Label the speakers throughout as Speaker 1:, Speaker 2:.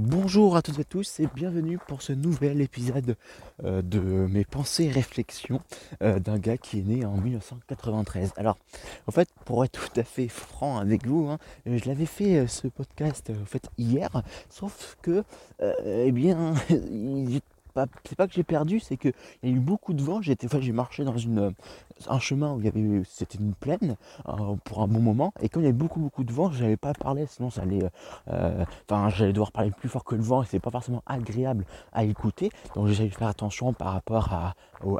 Speaker 1: Bonjour à toutes et tous et bienvenue pour ce nouvel épisode euh, de mes pensées et réflexions euh, d'un gars qui est né en 1993. Alors, en fait, pour être tout à fait franc avec vous, hein, je l'avais fait euh, ce podcast en fait hier, sauf que, eh bien, c'est pas que j'ai perdu, c'est qu'il y a eu beaucoup de vent. J'étais, j'ai marché dans une, un chemin où il y avait, c'était une plaine euh, pour un bon moment. Et comme il y avait beaucoup beaucoup de vent, je n'avais pas parlé, sinon ça allait, euh, enfin j'allais devoir parler plus fort que le vent et c'est pas forcément agréable à écouter. Donc j'ai faire attention par rapport à,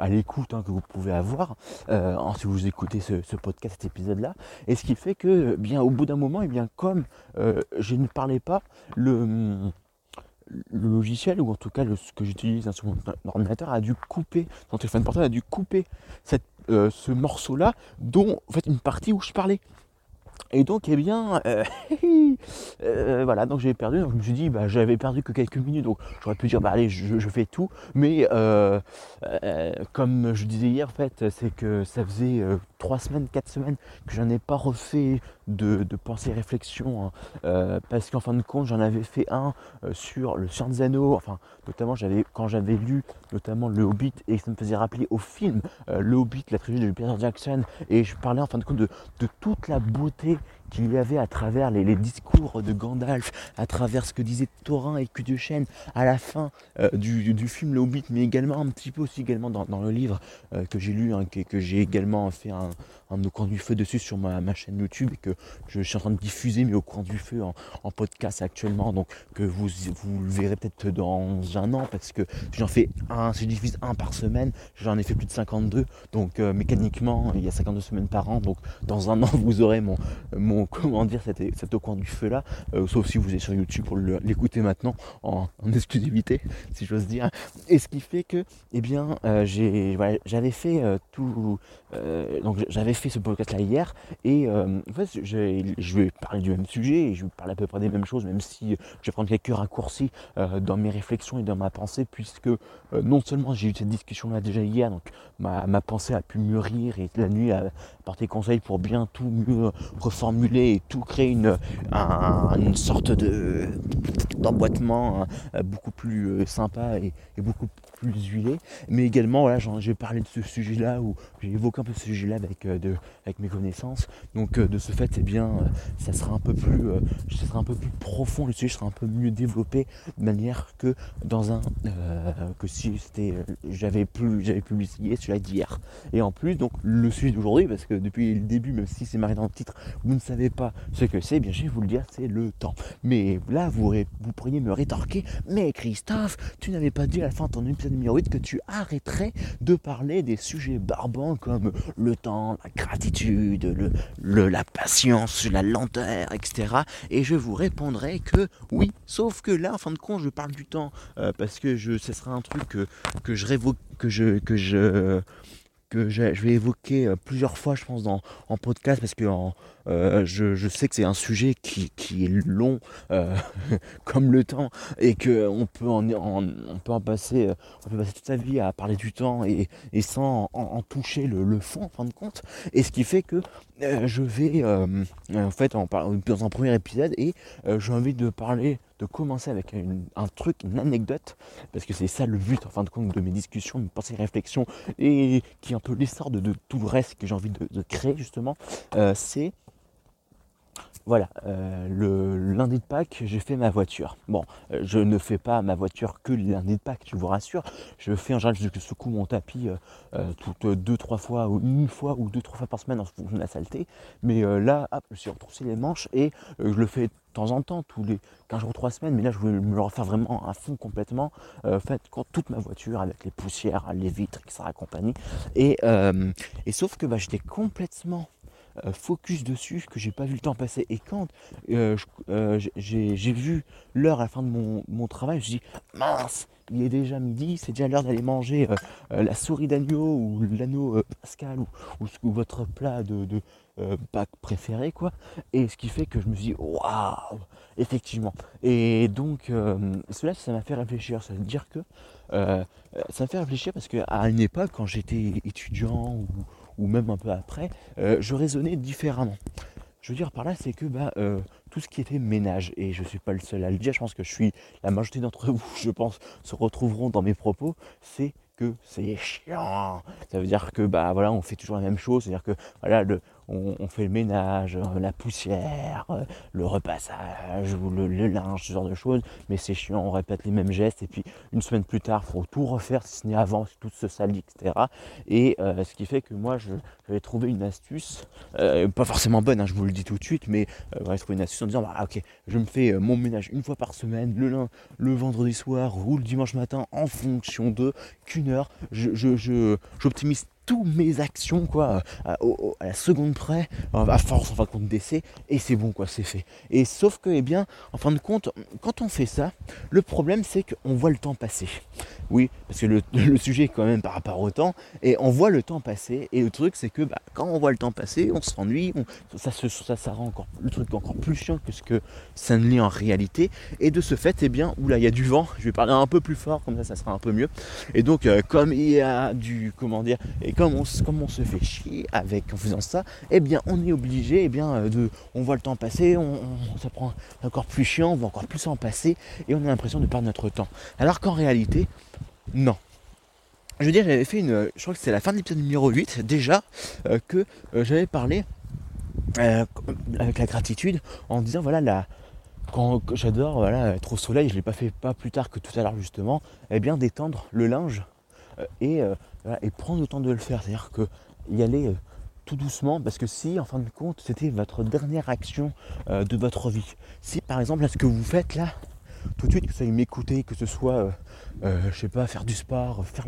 Speaker 1: l'écoute hein, que vous pouvez avoir euh, si vous écoutez ce, podcast, cet épisode-là. Et ce qui fait que, bien au bout d'un moment, et bien comme je ne parlais pas, le le logiciel, ou en tout cas ce que j'utilise sur mon ordinateur, a dû couper, son téléphone portable a dû couper cette, euh, ce morceau-là, dont en fait une partie où je parlais. Et donc, eh bien, euh, euh, voilà, donc j'ai perdu. Donc je me suis dit, bah, j'avais perdu que quelques minutes, donc j'aurais pu dire, bah allez, je, fais tout. Mais comme je disais hier, en fait, c'est que ça faisait trois semaines, quatre semaines que j'en ai pas refait de, de pensée réflexion hein. euh, parce qu'en fin de compte j'en avais fait un euh, sur le Anneaux, enfin notamment j'avais quand j'avais lu notamment le Hobbit et ça me faisait rappeler au film euh, le Hobbit, la trilogie de Peter Jackson et je parlais en fin de compte de, de toute la beauté qu'il y avait à travers les, discours de Gandalf, à travers ce que disait Thorin et que de Chêne à la fin du, film Le Hobbit, mais également un petit peu aussi dans, le livre que j'ai lu, hein, que, que j'ai également fait un, un, au coin du feu dessus sur ma, chaîne YouTube et que je, suis en train de diffuser mais au coin du feu en, podcast actuellement. Donc que vous, vous le verrez peut-être dans un an parce que j'en fais un, si je diffuse un par semaine, j'en ai fait plus de 52 donc euh, mécaniquement il y a 52 semaines par an. Donc dans un an vous aurez mon, mon comment dire cet, au coin du feu là. Euh, sauf si vous êtes sur YouTube pour l'écouter maintenant en, exclusivité si j'ose dire. Et ce qui fait que eh bien euh, j'avais fait tout donc j'avais fait ce podcast là hier et euh, en fait je vais parler du même sujet et je vais parler à peu près des mêmes choses même si je vais prendre quelques raccourcis euh, dans mes réflexions et dans ma pensée puisque euh, non seulement j'ai eu cette discussion là déjà hier donc ma, pensée a pu mûrir et la nuit a porté conseil pour bien tout mieux reformuler et tout créer une, une sorte de d'emboîtement hein, beaucoup plus sympa et, et beaucoup plus huilé mais également voilà j'ai parlé de ce sujet là où j'ai évoqué un peu ce sujet là avec de, avec mes connaissances. Donc euh, de ce fait, eh bien, euh, ça sera un peu plus, euh, ça sera un peu plus profond, le sujet sera un peu mieux développé de manière que dans un que si c'était j'avais plus j'avais publié celui d'hier. Et en plus, donc le sujet d'aujourd'hui, parce que depuis le début, même si c'est marqué dans le titre, vous ne savez pas ce que c'est, eh bien je vais vous le dire, c'est le temps. Mais là, vous, vous pourriez me rétorquer, mais Christophe, tu n'avais pas dit à la fin de ton épisode numéro 8 que tu arrêterais de parler des sujets barbants comme le temps, la gratitude, la patience, la lenteur, etc. Et je vous répondrai que oui, sauf que là, en fin de compte, je parle du temps euh, parce que je, ce sera un truc que, je révoque, que je, vais évoquer euh, plusieurs fois, je pense, dans, en podcast, parce que euh, je, sais que c'est un sujet qui, est long euh, comme le temps, et qu'on peut en, on peut en peut passer toute sa vie à parler du temps et, sans en, toucher le, fond, en fin de compte. Et ce qui fait que je vais, en fait, en, dans un premier épisode, et j'ai envie de parler de commencer avec un truc, une anecdote, parce que c'est ça le but en fin de compte de mes discussions, mes pensées, réflexions, et qui est un peu l'essor de, tout le reste que j'ai envie de, créer justement, euh, c'est voilà, euh, le lundi de Pâques, j'ai fait ma voiture. Bon, euh, je ne fais pas ma voiture que le lundi de Pâques, je vous rassure. Je fais en général, je secoue mon tapis euh, toutes deux, trois fois, une fois ou deux, trois fois par semaine en fonction de la saleté. Mais là, hop, je suis retroussé les manches et je le fais de temps en temps, tous les 15 jours, 3 semaines. Mais là, je voulais me le refaire vraiment à fond complètement. fait, quand toute ma voiture avec les poussières, les vitres, etc. compagnie. Et, et sauf que bah, j'étais complètement focus dessus que j'ai pas vu le temps passer. Et quand euh, euh, j'ai vu l'heure à la fin de mon, travail, je dis mince, il est déjà midi, c'est déjà l'heure d'aller manger la souris d'agneau ou l'anneau pascal ou, votre plat de, de préféré quoi. Et ce qui fait que je me suis dit waouh, effectivement. Et donc cela ça m'a fait réfléchir, ça veut dire que ça m'a fait réfléchir parce qu'à une époque quand j'étais étudiant ou ou même un peu après, euh, je raisonnais différemment. je veux dire par là, c'est que bah, euh, tout ce qui était ménage, et je ne suis pas le seul à le dire, je pense que je suis, la majorité d'entre vous, je pense, se retrouveront dans mes propos, c'est que c'est chiant. Ça veut dire que bah voilà, on fait toujours la même chose, c'est-à-dire que voilà, le, on, fait le ménage, euh, la poussière, euh, le repassage ou le, linge, ce genre de choses, mais c'est chiant, on répète les mêmes gestes et puis une semaine plus tard, il faut tout refaire si ce n'est avant, si tout se salit, etc. Et euh, ce qui fait que moi, je, vais trouver une astuce, pas forcément bonne, hein, je vous le dis tout de suite, mais j'avais trouvé une astuce en disant, bah, ok, je me fais mon ménage une fois par semaine, le, lundi, le vendredi soir ou le dimanche matin, en fonction de qu'une heure, j'optimise toutes mes actions quoi à, la seconde près à force en fin de compte d'essai et c'est bon quoi c'est fait. Et sauf que eh bien en fin de compte quand on fait ça le problème c'est qu'on voit le temps passer. Oui parce que le, sujet est quand même par rapport au temps et on voit le temps passer et le truc c'est que bah, quand on voit le temps passer on s'ennuie ça, se, ça, ça rend encore le truc encore plus chiant que ce que ça ne l'est en réalité. Et de ce fait eh bien oula il y a du vent je vais parler un peu plus fort comme ça ça sera un peu mieux. Et donc euh, comme il y a du comment dire et comme on, on se fait chier avec en faisant ça, eh bien on est obligé, eh bien euh, on voit le temps passer, on, ça prend encore plus chiant, on va encore plus en passer et on a l'impression de perdre notre temps. Alors qu'en réalité, non. Je veux dire, j'avais fait une, je crois que c'est la fin de l'épisode numéro 8 déjà euh, que euh, j'avais parlé avec la gratitude en disant voilà quand j'adore voilà être au soleil, je l'ai pas fait pas plus tard que tout à l'heure justement, eh bien d'étendre le linge et et prendre le temps de le faire. C'est-à-dire que y aller euh, tout doucement, parce que si en fin de compte c'était votre dernière action euh, de votre vie, si par exemple là ce que vous faites là, tout de suite que ça m'écouter, que ce soit, euh, je sais pas, faire du sport, faire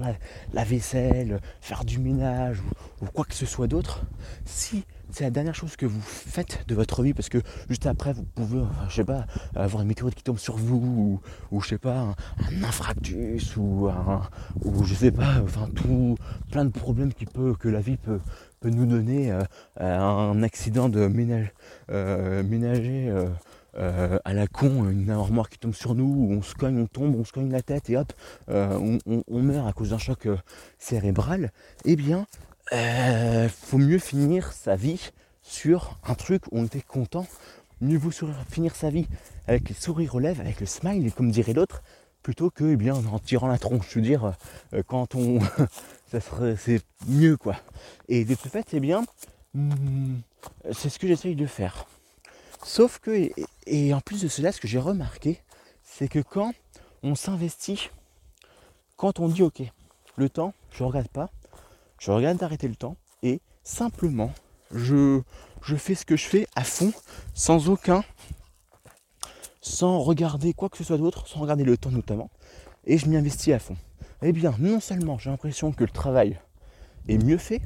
Speaker 1: la, vaisselle, faire du ménage ou, quoi que ce soit d'autre, si c'est la dernière chose que vous faites de votre vie parce que juste après vous pouvez, je sais pas, avoir une météorite qui tombe sur vous ou, je sais pas, un, infractus ou un, ou je sais pas, enfin tout, plein de problèmes qui peut, que la vie peut, nous donner, euh, un accident de ménage, euh, ménager. Euh, à la con, une armoire qui tombe sur nous, on se cogne, on tombe, on se cogne la tête et hop, on, on, meurt à cause d'un choc cérébral, eh bien, euh, faut mieux finir sa vie sur un truc où on était content. Mieux vaut finir sa vie avec les sourires aux lèvres, avec le smile, comme dirait l'autre, plutôt que eh bien, en tirant la tronche. Je veux dire, euh, quand on. ça serait, c'est mieux quoi. Et de ce fait, c'est bien. Hmm, c'est ce que j'essaye de faire. Sauf que, et, en plus de cela, ce que j'ai remarqué, c'est que quand on s'investit, quand on dit ok, le temps, je ne regarde pas, je regarde d'arrêter le temps et simplement je, je fais ce que je fais à fond, sans aucun, sans regarder quoi que ce soit d'autre, sans regarder le temps notamment, et je m'y investis à fond. Eh bien, non seulement j'ai l'impression que le travail est mieux fait,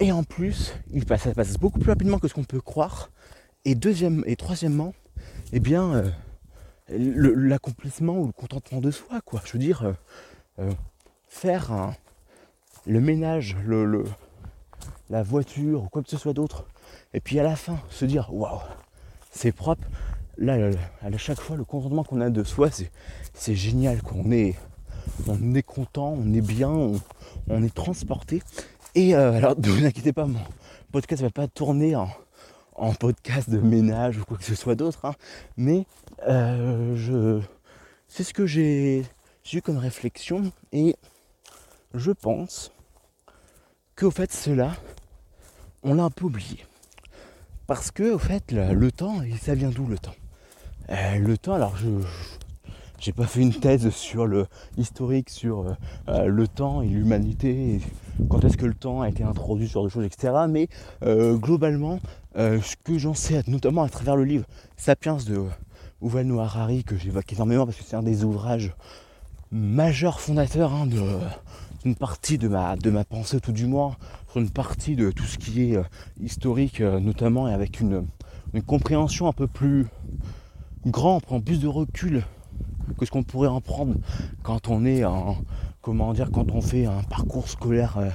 Speaker 1: et en plus, il passe, ça passe beaucoup plus rapidement que ce qu'on peut croire. Et deuxième et troisièmement, eh bien, euh, l'accomplissement ou le contentement de soi, quoi. Je veux dire, euh, euh, faire un, le ménage, le, la voiture ou quoi que ce soit d'autre. Et puis à la fin, se dire waouh, c'est propre. Là, à chaque fois, le contentement qu'on a de soi, c'est génial. qu'on est, on est content, on est bien, on, est transporté. Et euh, alors, ne vous inquiétez pas, mon podcast ne va pas tourner en, podcast de ménage ou quoi que ce soit d'autre. Hein. mais euh, c'est ce que j'ai eu comme réflexion. Et je pense qu'au fait cela, on l'a un peu oublié. Parce que au fait le, temps, ça vient d'où le temps? Euh, Le temps, alors je j'ai pas fait une thèse sur le historique sur euh, euh, le temps et l'humanité, quand est-ce que le temps a été introduit sur des choses, etc. Mais globalement, ce que j'en sais, notamment à travers le livre Sapiens de Yuval Noah Harari, que j'évoque énormément parce que c'est un des ouvrages majeurs fondateurs hein, de, une partie de ma, de ma pensée, tout du moins, sur une partie de tout ce qui est euh, historique, euh, notamment, et avec une, compréhension un peu plus grand, on prend plus de recul que ce qu'on pourrait en prendre quand on est en, comment dire, quand on fait un parcours scolaire euh,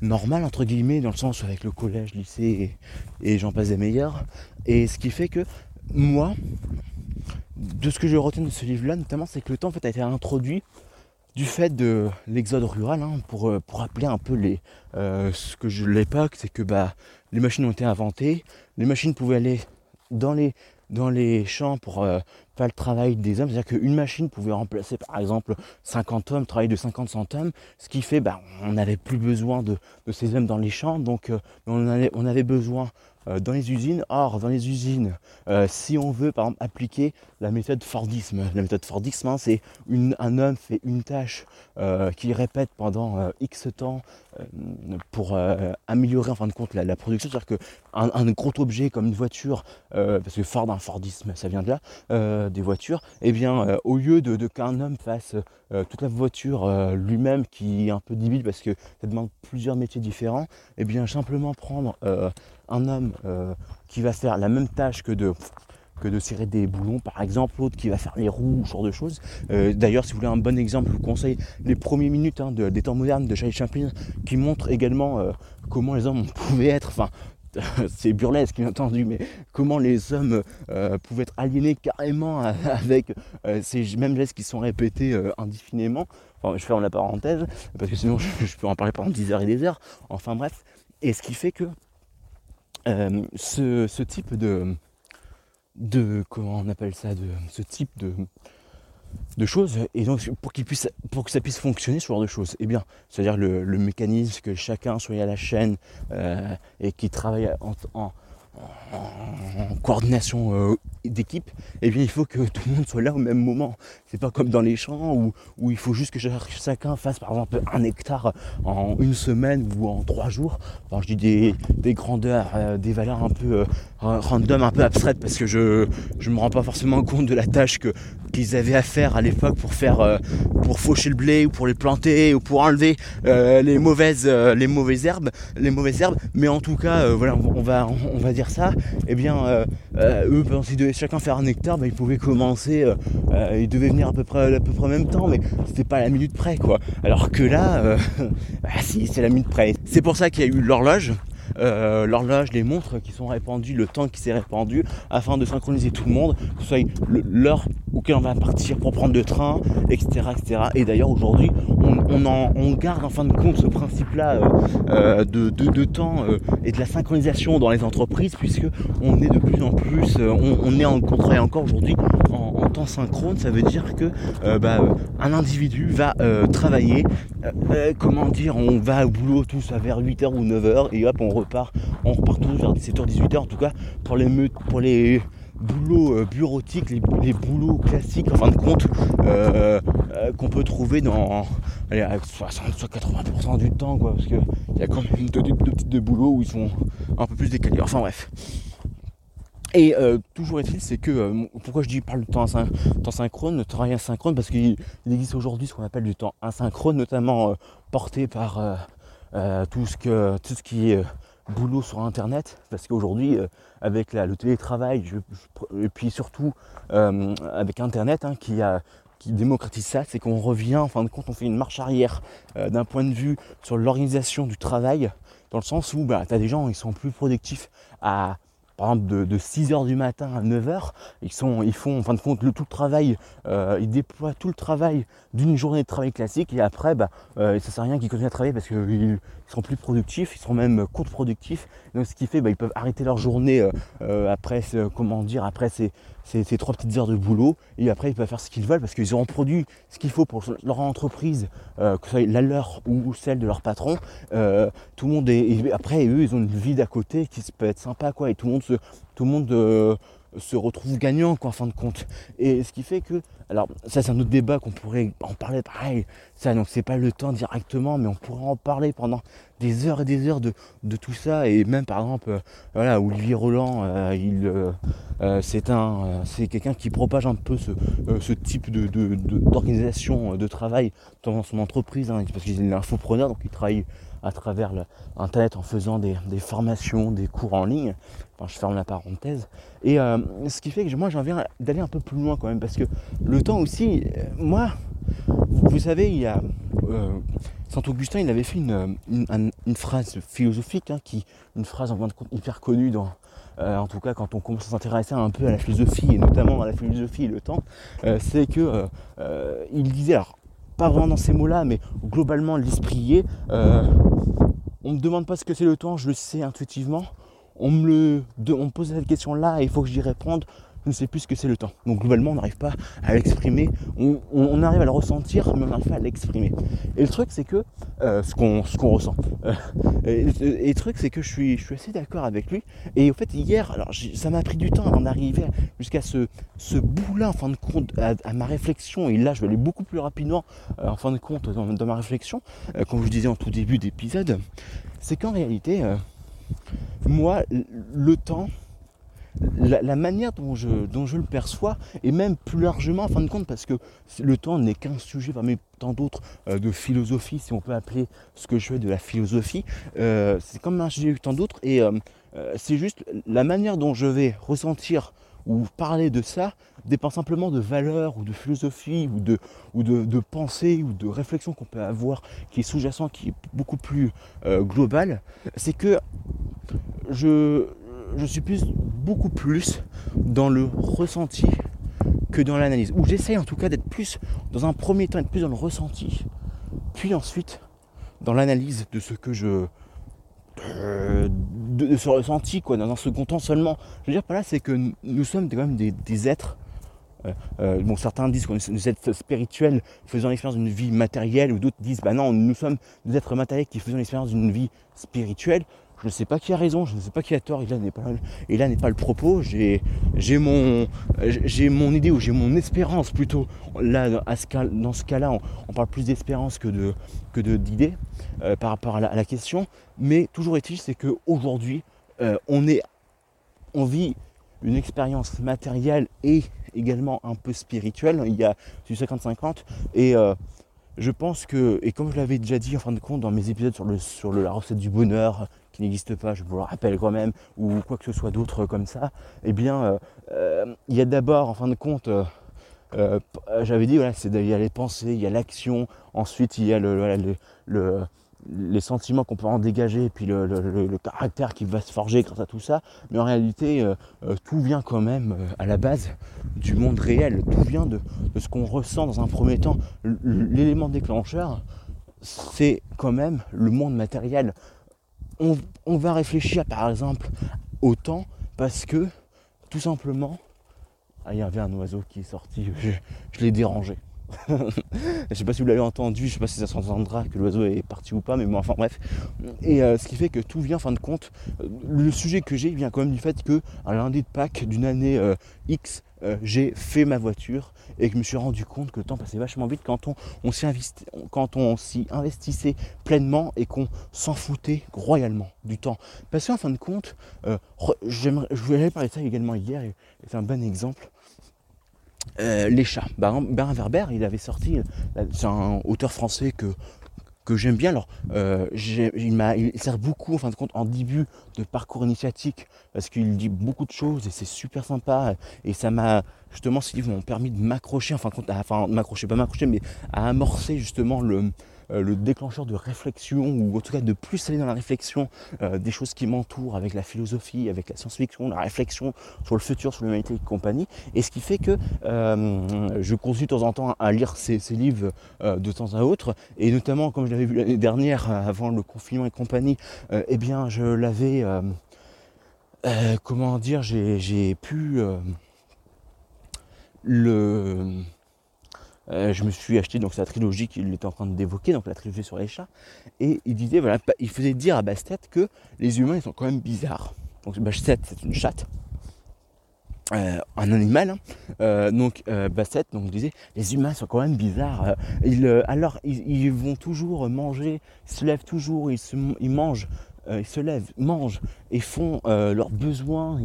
Speaker 1: normal, entre guillemets, dans le sens avec le collège, lycée et, j'en passe des meilleurs. Et ce qui fait que moi, de ce que je retiens de ce livre-là, notamment, c'est que le temps en fait, a été introduit du fait de l'exode rural, hein, pour, euh, pour rappeler un peu les, euh, ce que je l'époque, c'est que bah, les machines ont été inventées, les machines pouvaient aller dans les, dans les champs pour euh, faire le travail des hommes, c'est-à-dire qu'une machine pouvait remplacer par exemple 50 hommes, travail de 50-100 hommes, ce qui fait bah, on n'avait plus besoin de, ces hommes dans les champs, donc on, avait, besoin dans les usines. Or, dans les usines, euh, si on veut par exemple appliquer la méthode Fordisme, la méthode Fordisme, hein, c'est un homme fait une tâche euh, qu'il répète pendant X temps pour améliorer en fin de compte la, production. C'est-à-dire qu'un un gros objet comme une voiture, parce que Ford, un Fordisme, ça vient de là, des voitures, et eh bien au lieu de, qu'un homme fasse toute la voiture lui-même, qui est un peu débile parce que ça demande plusieurs métiers différents, et eh bien simplement prendre un homme euh, qui va faire la même tâche que de que de serrer des boulons par exemple, l'autre qui va faire les roues, ce genre de choses. Euh, d'ailleurs, si vous voulez un bon exemple, je vous conseille les premières minutes hein, des temps modernes de Charlie Chaplin qui montrent également euh, comment les hommes pouvaient être, enfin c'est burlesque bien entendu, mais comment les hommes pouvaient être aliénés carrément avec ces mêmes gestes qui sont répétés indéfiniment. Enfin, je ferme la parenthèse, parce que sinon je, je peux en parler pendant 10 heures et des heures. Enfin bref. Et ce qui fait que euh, ce, type de, de comment on appelle ça de ce type de, de choses et donc pour qu'il puisse pour que ça puisse fonctionner ce genre de choses eh bien c'est à dire le, mécanisme que chacun soit à la chaîne euh, et qui travaille en coordination euh, d'équipe, et bien il faut que tout le monde soit là au même moment. C'est pas comme dans les champs où, où il faut juste que chacun fasse par exemple un hectare en une semaine ou en trois jours. je dis des, des grandeurs, euh, des valeurs un peu euh, random, un peu abstraites parce que je je me rends pas forcément compte de la tâche que qu'ils avaient à faire à l'époque pour faire pour faucher le blé ou pour les planter ou pour enlever les mauvaises les mauvaises herbes, les mauvaises herbes. Mais en tout cas, voilà, on va on va dire ça. Et eh bien eux, pendant qu'ils devaient chacun faire un hectare, bah, ils pouvaient commencer, euh, euh, ils devaient venir à peu près à peu près en même temps, mais c'était pas à la minute près quoi. Alors que là, euh, bah, si c'est la minute près. C'est pour ça qu'il y a eu l'horloge. L'horloge, les montres qui sont répandues, le temps qui s'est répandu, afin de synchroniser tout le monde, que ce soit l'heure auquel on va partir pour prendre le train, etc. etc. Et d'ailleurs aujourd'hui, on, garde en fin de compte ce principe-là euh, de, de, temps euh, et de la synchronisation dans les entreprises, puisque on est de plus en plus, euh, on, est en contrat encore aujourd'hui en, temps synchrone. Ça veut dire que bah, un individu va travailler, comment dire, on va au boulot tous à vers 8h ou 9h et hop on repart, on repart tous vers 17h, 18h en tout cas pour les pour les boulots euh, bureautiques, les, boulots classiques en fin de compte euh, euh, qu'on peut trouver dans allez, 60 80% du temps quoi parce qu'il y a quand même deux, de boulots où ils sont un peu plus décalés. Enfin bref. Et toujours est-il, c'est que pourquoi je dis parle de temps, temps synchrone, de travail asynchrone, parce qu'il existe aujourd'hui ce qu'on appelle du temps asynchrone, notamment porté par tout ce que tout ce qui est boulot sur internet parce qu'aujourd'hui euh, avec le télétravail et puis surtout euh, avec internet hein, qui démocratise ça, c'est qu'on revient, en fin de compte, on fait une marche arrière euh, d'un point de vue sur l'organisation du travail, dans le sens où bah, tu as des gens, ils sont plus productifs à par exemple de, 6h du matin à 9h, ils, sont, ils font en fin de compte le tout le travail, ils déploient tout le travail d'une journée de travail classique et après bah, ça sert à rien qu'ils continuent à travailler parce qu'ils plus productifs, ils seront même contre-productifs. Donc ce qui fait bah, ils peuvent arrêter leur journée euh, après comment dire après ces, ces, trois petites heures de boulot et après ils peuvent faire ce qu'ils veulent parce qu'ils auront produit ce qu'il faut pour leur entreprise, que ce soit la leur ou celle de leur patron. tout le monde est. après eux ils ont une vie d'à côté qui peut être sympa quoi et tout le monde tout le monde euh, se retrouve gagnant quoi, en fin de compte. Et ce qui fait que, alors ça c'est un autre débat qu'on pourrait en parler pareil, ça donc c'est pas le temps directement, mais on pourrait en parler pendant des heures et des heures de, tout ça. Et même par exemple, euh, voilà, Olivier Roland, euh, il c'est un c'est quelqu'un qui propage un peu ce, type d'organisation de, travail dans son entreprise, hein, parce qu'il est infopreneur, donc il travaille à travers Internet en faisant des, formations, des cours en ligne. Je ferme la parenthèse. Et euh, ce qui fait que moi, j'ai envie d'aller un peu plus loin quand même, parce que le temps aussi, euh, moi, vous savez, il y a euh, Saint Augustin, il avait fait une, phrase philosophique, hein, qui, une phrase en fin de compte hyper connue dans, en tout cas quand on commence à s'intéresser un peu à la philosophie et notamment à la philosophie et le temps, c'est que il disait alors pas vraiment dans ces mots-là, mais globalement l'esprit est. on me demande pas ce que c'est le temps, je le sais intuitivement. On me, le, pose cette question-là et il faut que j'y réponde je ne sais plus ce que c'est le temps. Donc globalement, on n'arrive pas à l'exprimer. On, arrive à le ressentir, mais on n'arrive pas à l'exprimer. Et le truc, c'est que euh, ce qu'on ressent. Euh, et, le truc, c'est que je suis, assez d'accord avec lui. Et au fait, hier, alors ça m'a pris du temps avant d'arriver jusqu'à ce, ce bout-là, en fin de compte, à, ma réflexion. Et là, je vais aller beaucoup plus rapidement, euh, en fin de compte, dans, ma réflexion, comme je disais en tout début d'épisode. C'est qu'en réalité, moi, le temps, la, manière dont je, le perçois, et même plus largement en fin de compte, parce que le temps n'est qu'un sujet parmi tant d'autres euh, de philosophie, si on peut appeler ce que je fais de la philosophie, euh, c'est comme un sujet tant d'autres, et euh, c'est juste la manière dont je vais ressentir ou parler de ça dépend simplement de valeurs ou de philosophie ou de, ou de, pensée ou de réflexion qu'on peut avoir qui est sous-jacent, qui est beaucoup plus global. C'est que je, je suis plus, beaucoup plus dans le ressenti que dans l'analyse. Ou j'essaye en tout cas d'être plus, dans un premier temps, être plus dans le ressenti, puis ensuite dans l'analyse de ce que je. De, ce ressenti, quoi, dans un second temps seulement. Je veux dire, par là, c'est que nous sommes quand même des, êtres. Euh, euh, bon, certains disent qu'on est des êtres spirituels faisant l'expérience d'une vie matérielle, ou d'autres disent, bah non, nous sommes des êtres matériels qui faisons l'expérience d'une vie spirituelle. Je ne sais pas qui a raison, je ne sais pas qui a tort, et là n'est pas, le propos. J'ai, mon, idée ou j'ai mon espérance plutôt. Là, dans ce cas-là, on, parle plus d'espérance que, de, que d'idées euh, par rapport à la, question. Mais toujours est-il, c'est qu'aujourd'hui, euh, on, vit une expérience matérielle et également un peu spirituelle. Il y a du 50-50. Et euh, je pense que, et comme je l'avais déjà dit en fin de compte dans mes épisodes sur, le, sur la recette du bonheur, qui n'existe pas, je vous le rappelle quand même, ou quoi que ce soit d'autre comme ça, eh bien, euh, euh, il y a d'abord, en fin de compte, euh, j'avais dit, voilà, c'est il y a les pensées, il y a l'action, ensuite il y a le, les sentiments qu'on peut en dégager, puis le, caractère qui va se forger grâce à tout ça. Mais en réalité, tout vient quand même à la base du monde réel, tout vient de, de ce qu'on ressent dans un premier temps. L'élément déclencheur, c'est quand même le monde matériel on, va réfléchir par exemple au temps parce que tout simplement, ah, il y avait un oiseau qui est sorti, je, l'ai dérangé. Je ne sais pas si vous l'avez entendu, je ne sais pas si ça s'entendra que l'oiseau est parti ou pas, mais bon, enfin bref. Et euh, ce qui fait que tout vient, en fin de compte, le sujet que j'ai vient quand même du fait que un lundi de Pâques d'une année euh, X, euh, j'ai fait ma voiture et que je me suis rendu compte que le temps passait vachement vite quand on, on s'y investissait pleinement et qu'on s'en foutait royalement du temps. Parce qu'en fin de compte, euh, je voulais parler de ça également hier, c'est un bon exemple. Euh, les chats. Bernard Werber, il avait sorti, c'est un auteur français que que j'aime bien. Alors, euh, il, il sert beaucoup, en fin de compte, en début de parcours initiatique, parce qu'il dit beaucoup de choses et c'est super sympa. Et ça m'a, justement, ces livres m'ont permis de m'accrocher, enfin, enfin, m'accrocher, pas m'accrocher, mais à amorcer justement le, euh, le déclencheur de réflexion, ou en tout cas de plus aller dans la réflexion euh, des choses qui m'entourent, avec la philosophie, avec la science-fiction, la réflexion sur le futur, sur l'humanité et compagnie. Et ce qui fait que euh, je continue de temps en temps à lire ces, livres de temps à autre, et notamment comme je l'avais vu l'année dernière, avant le confinement et compagnie, eh bien je l'avais... comment dire, j'ai pu le euh, je me suis acheté donc sa trilogie qu'il était en train d'évoquer, donc la trilogie sur les chats, et il disait voilà, il faisait dire à Bastet que les humains ils sont quand même bizarres. Donc Bastet c'est une chatte, euh, un animal. Hein. Euh, donc Bastet donc disait les humains sont quand même bizarres. Ils, alors ils, vont toujours manger, ils se lèvent toujours, ils, se, ils mangent, ils se lèvent, mangent et font leurs besoins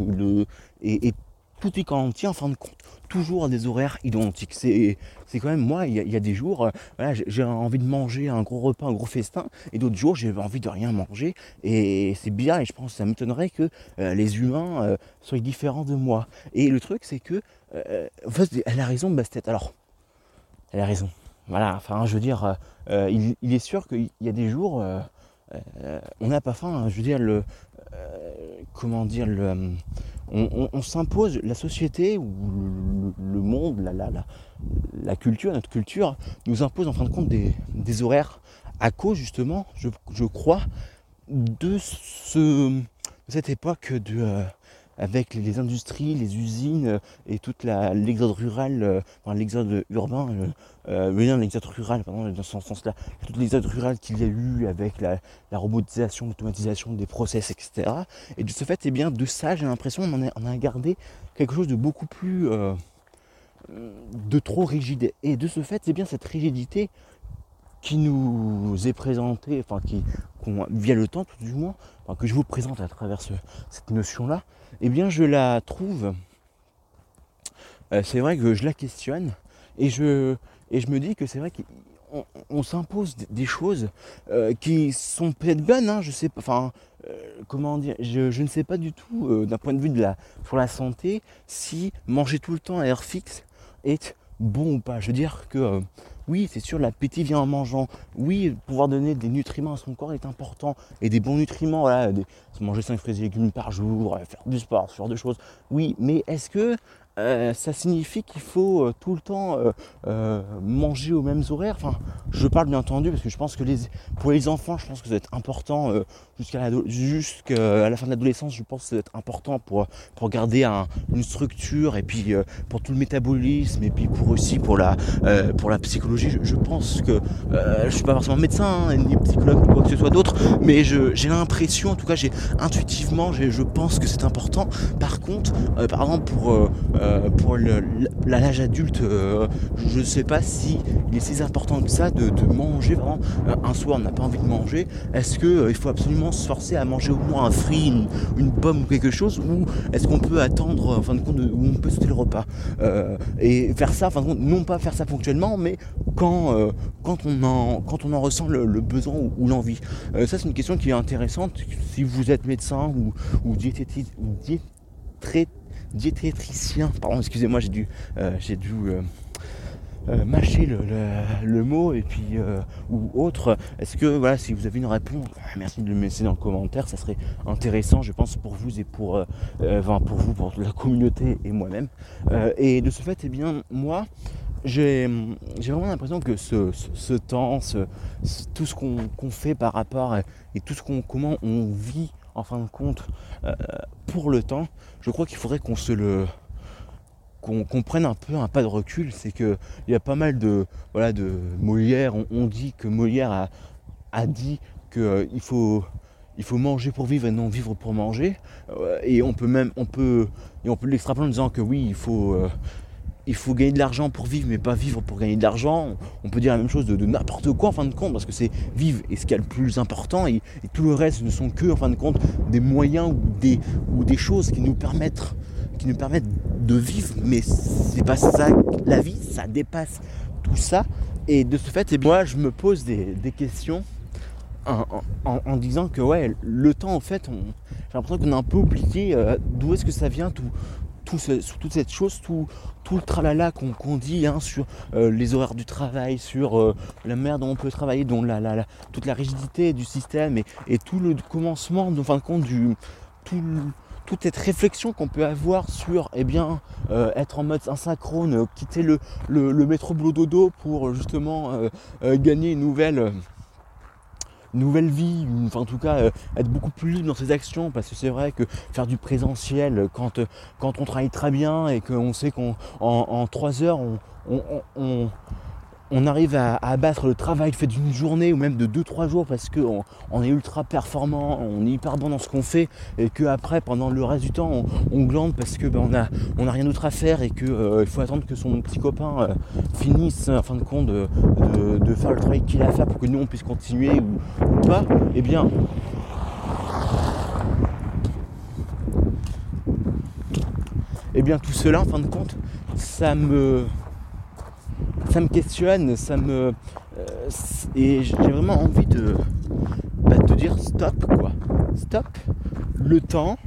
Speaker 1: tout est quand tient en fin de compte toujours à des horaires identiques. C'est, c'est quand même moi, il y, a, des jours, euh, j'ai envie de manger un gros repas, un gros festin, et d'autres jours j'ai envie de rien manger. Et c'est bien, et je pense que ça m'étonnerait que euh, les humains euh, soient différents de moi. Et le truc, c'est que, en fait, elle a raison, Bastet. Alors, elle a raison. Voilà, enfin, je veux dire, il, est sûr qu'il y a des jours on n'a pas faim, hein. je veux dire, le, comment dire, le, on, s'impose, la société ou le, monde, la, culture, notre culture, nous impose en fin de compte des, horaires à cause justement, je, crois, de, ce, cette époque de, avec les industries, les usines euh, et toute l'exode rural, euh, enfin l'exode urbain, euh, euh l'exode rural, pardon, dans ce sens-là, toute l'exode rural qu'il y a eu avec la, robotisation, l'automatisation des process, etc. Et de ce fait, eh bien, de ça, j'ai l'impression qu'on on a gardé quelque chose de beaucoup plus, de trop rigide. Et de ce fait, c'est eh bien cette rigidité qui nous est présentée, enfin qui, via le temps tout du moins, que je vous présente à travers cette notion-là, eh bien je la trouve, euh, c'est vrai que je la questionne et je, me dis que c'est vrai qu'on s'impose des choses euh, qui sont peut-être bonnes, hein, je sais pas, enfin euh, comment dire, je, ne sais pas du tout d'un point de vue de la, la santé si manger tout le temps à air fixe est bon ou pas. Je veux dire que oui, c'est sûr, l'appétit vient en mangeant. Oui, pouvoir donner des nutriments à son corps est important. Et des bons nutriments, voilà, manger 5 fruits et légumes par jour, faire du sport, ce genre de choses. Oui, mais est-ce que euh, ça signifie qu'il faut euh, tout le temps euh, manger aux mêmes horaires. Enfin, je parle bien entendu parce que je pense que pour les enfants, je pense que ça va être important jusqu'à la, la fin de l'adolescence. Je pense que ça va être important pour, pour garder une structure et puis pour tout le métabolisme et puis pour aussi pour la, pour la psychologie. Je, pense que je suis pas forcément médecin hein, ni psychologue ou quoi que ce soit d'autre, mais j'ai l'impression, en tout cas, j'ai intuitivement, je pense que c'est important. Par contre, par exemple pour euh, pour l'âge adulte, euh, je ne sais pas si il est si important que ça de, manger vraiment euh, un soir on n'a pas envie de manger. Est-ce qu'il faut absolument se forcer à manger au moins un fruit, une, pomme ou quelque chose, ou est-ce qu'on peut attendre, en fin de compte, où on peut sauter le repas et faire ça, en fin de compte, non pas faire ça ponctuellement, mais quand, quand, on, en, quand on en ressent le, besoin ou, l'envie. ça c'est une question qui est intéressante si vous êtes médecin ou, ou diététiste ou diététricien, pardon, excusez-moi, j'ai dû, euh, j'ai dû euh, euh, mâcher le, mot et puis ou autre. Est-ce que voilà, si vous avez une réponse, merci de le laisser dans le commentaire, ça serait intéressant, je pense, pour vous et pour, enfin, pour vous, pour la communauté et moi-même. et de ce fait, eh bien, moi, j'ai vraiment l'impression que ce, temps, tout ce qu'on fait par rapport et tout ce qu'on comment on vit en fin de compte, euh, pour le temps, je crois qu'il faudrait qu'on se le qu'on prenne un peu un pas de recul, c'est que il y a pas mal de voilà de Molière, on, dit que Molière a, dit qu'il euh, faut il faut manger pour vivre et non vivre pour manger. Euh, et on peut même on peut et on peut l'extrapoler en disant que oui, il faut il faut gagner de l'argent pour vivre, mais pas vivre pour gagner de l'argent. On peut dire la même chose de, n'importe quoi en fin de compte, parce que c'est vivre et ce qui est le plus important, et, tout le reste ne sont que en fin de compte des moyens ou des, choses qui nous permettent de vivre, mais c'est pas ça la vie, ça dépasse tout ça. Et de ce fait, eh moi je me pose des, questions en, disant que ouais, le temps en fait, j'ai l'impression qu'on a un peu oublié euh, d'où est-ce que ça vient, tout, sur toute cette chose, tout, tout le tralala qu'on dit hein, sur euh, les horaires du travail, sur euh, la manière dont on peut travailler, dont la, toute la rigidité du système et, tout le commencement, de fin de compte, du, tout, toute cette réflexion qu'on peut avoir sur eh bien, euh, être en mode asynchrone, quitter le métro boulot dodo pour justement gagner une nouvelle nouvelle vie, enfin en tout cas euh, être beaucoup plus libre dans ses actions parce que c'est vrai que faire du présentiel quand, euh, quand on travaille très bien et qu'on sait qu'en en, trois heures on arrive à, abattre le travail fait d'une journée ou même de 2-3 jours parce qu'on on est ultra performant, on est hyper bon dans ce qu'on fait et qu'après pendant le reste du temps on, glande parce que ben, on a on a rien d'autre à faire et qu'il euh, faut attendre que son petit copain euh, finisse en fin de compte de, faire le travail qu'il a à faire pour que nous on puisse continuer ou, pas, et eh bien eh bien tout cela en fin de compte ça me ça me questionne, ça me. Euh, et j'ai vraiment envie de, bah, de dire stop quoi. Stop le temps,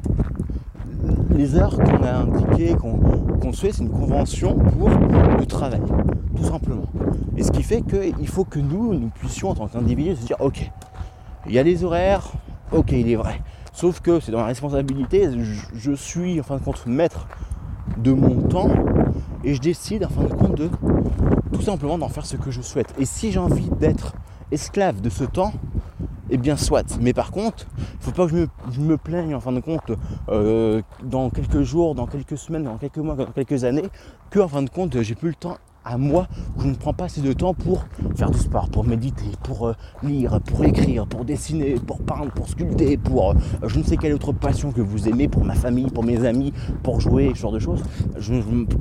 Speaker 1: les heures qu'on a indiquées, qu'on souhaite, c'est une convention pour le travail, tout simplement. Et ce qui fait qu'il faut que nous, nous puissions en tant qu'individus se dire ok, il y a des horaires, ok, il est vrai. Sauf que c'est dans la responsabilité, je, suis en fin de compte maître de mon temps et je décide en fin de compte de tout simplement d'en faire ce que je souhaite. Et si j'ai envie d'être esclave de ce temps, eh bien soit. Mais par contre, il ne faut pas que je me, plaigne en fin de compte euh, dans quelques jours, dans quelques semaines, dans quelques mois, dans quelques années, que en fin de compte j'ai plus le temps à moi où je ne prends pas assez de temps pour faire du sport, pour méditer, pour euh, lire, pour écrire, pour dessiner, pour peindre, pour sculpter, pour euh, je ne sais quelle autre passion que vous aimez, pour ma famille, pour mes amis, pour jouer, ce genre de choses. Je,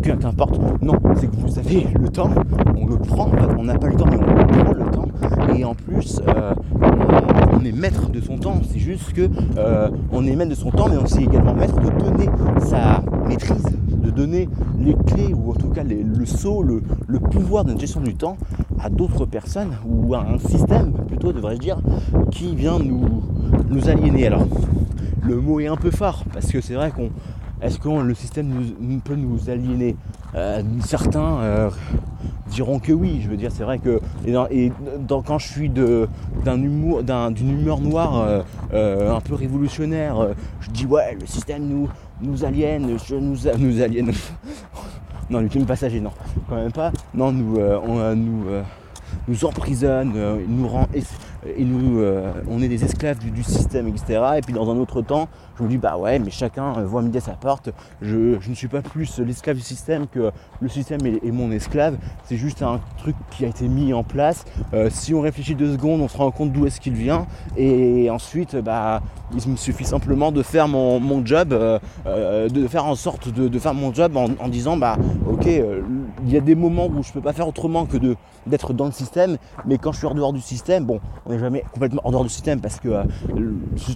Speaker 1: qu'importe. Non, c'est que vous avez le temps, on le prend, on n'a pas le temps, mais on prend le temps. Et en plus, euh, on est maître de son temps. C'est juste que on est maître de son temps, mais on sait également maître de donner sa maîtrise donner les clés ou en tout cas le saut, le, pouvoir d'une gestion du temps à d'autres personnes ou à un système plutôt devrais-je dire qui vient nous, nous aliéner. Alors le mot est un peu fort parce que c'est vrai qu'on est-ce que le système nous, peut nous aliéner? Euh, Certains euh, diront que oui. Je veux dire, c'est vrai que et, quand je suis d'un humour, d'une humeur noire euh, un peu révolutionnaire, je dis ouais, le système nous, nous aliène, je nous, nous aliène. non, le film passager, non, quand même pas. Non, nous, euh, on, euh, nous, euh, nous emprisonne, nous rend et nous, euh, on est des esclaves du, système, etc. Et puis dans un autre temps, je me dis, bah ouais, mais chacun euh, voit midi à sa porte. Je, ne suis pas plus l'esclave du système que le système est, mon esclave. C'est juste un truc qui a été mis en place. Euh, si on réfléchit deux secondes, on se rend compte d'où est-ce qu'il vient. Et ensuite, bah, il me suffit simplement de faire mon, job, de faire en sorte de, faire mon job en, disant, bah ok, il y a des moments où je peux pas faire autrement que d'être dans le système, mais quand je suis en dehors du système, bon, on n'est jamais complètement en dehors du système parce que euh,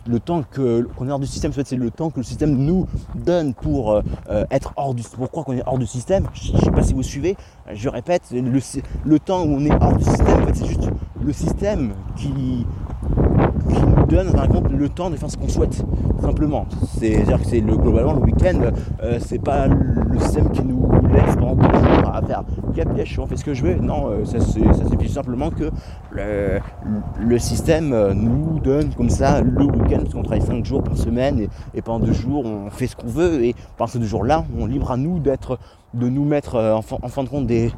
Speaker 1: le, temps qu'on est hors du système, c'est le temps que le système nous donne pour euh, euh, être hors du pourquoi qu'on est hors du système. Je ne sais pas si vous suivez, je répète, le, temps où on est hors du système, en fait, c'est juste le système qui qui nous donne le temps de faire ce qu'on souhaite simplement. C'est-à-dire que c'est le, globalement le week-end euh, c'est pas le système qui nous laisse pendant deux jours à faire. Cap on fait ce que je veux. Non euh, ça, ça suffit simplement que le, système euh, nous donne comme ça le week-end parce qu'on travaille cinq jours par semaine et, pendant deux jours on fait ce qu'on veut et pendant ces deux jours là on libre à nous d'être de nous mettre en fin de compte des,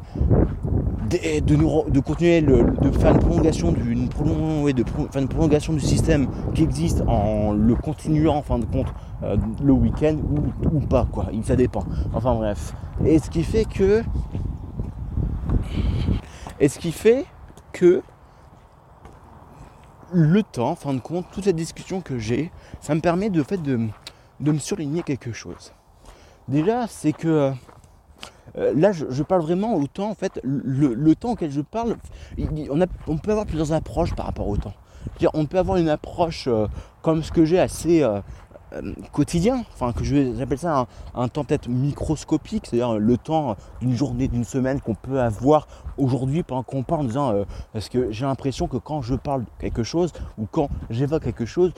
Speaker 1: de, nous, de continuer de faire une prolongation, d'une de une prolongation du système qui existe en le continuant en fin de compte euh, le week-end ou, pas quoi, ça dépend. Enfin bref. Et ce qui fait que. Et ce qui fait que le temps, en fin de compte, toute cette discussion que j'ai, ça me permet de, de, de me surligner quelque chose. Déjà, c'est que euh, là, je, parle vraiment au temps, en fait, le, temps auquel je parle, on, peut avoir plusieurs approches par rapport au temps. On peut avoir une approche euh, comme ce que j'ai assez euh, quotidien, enfin que j'appelle ça un, temps peut-être microscopique, c'est-à-dire le temps d'une journée, d'une semaine qu'on peut avoir aujourd'hui pendant qu'on parle en disant euh, parce que j'ai l'impression que quand je parle quelque chose ou quand j'évoque quelque chose,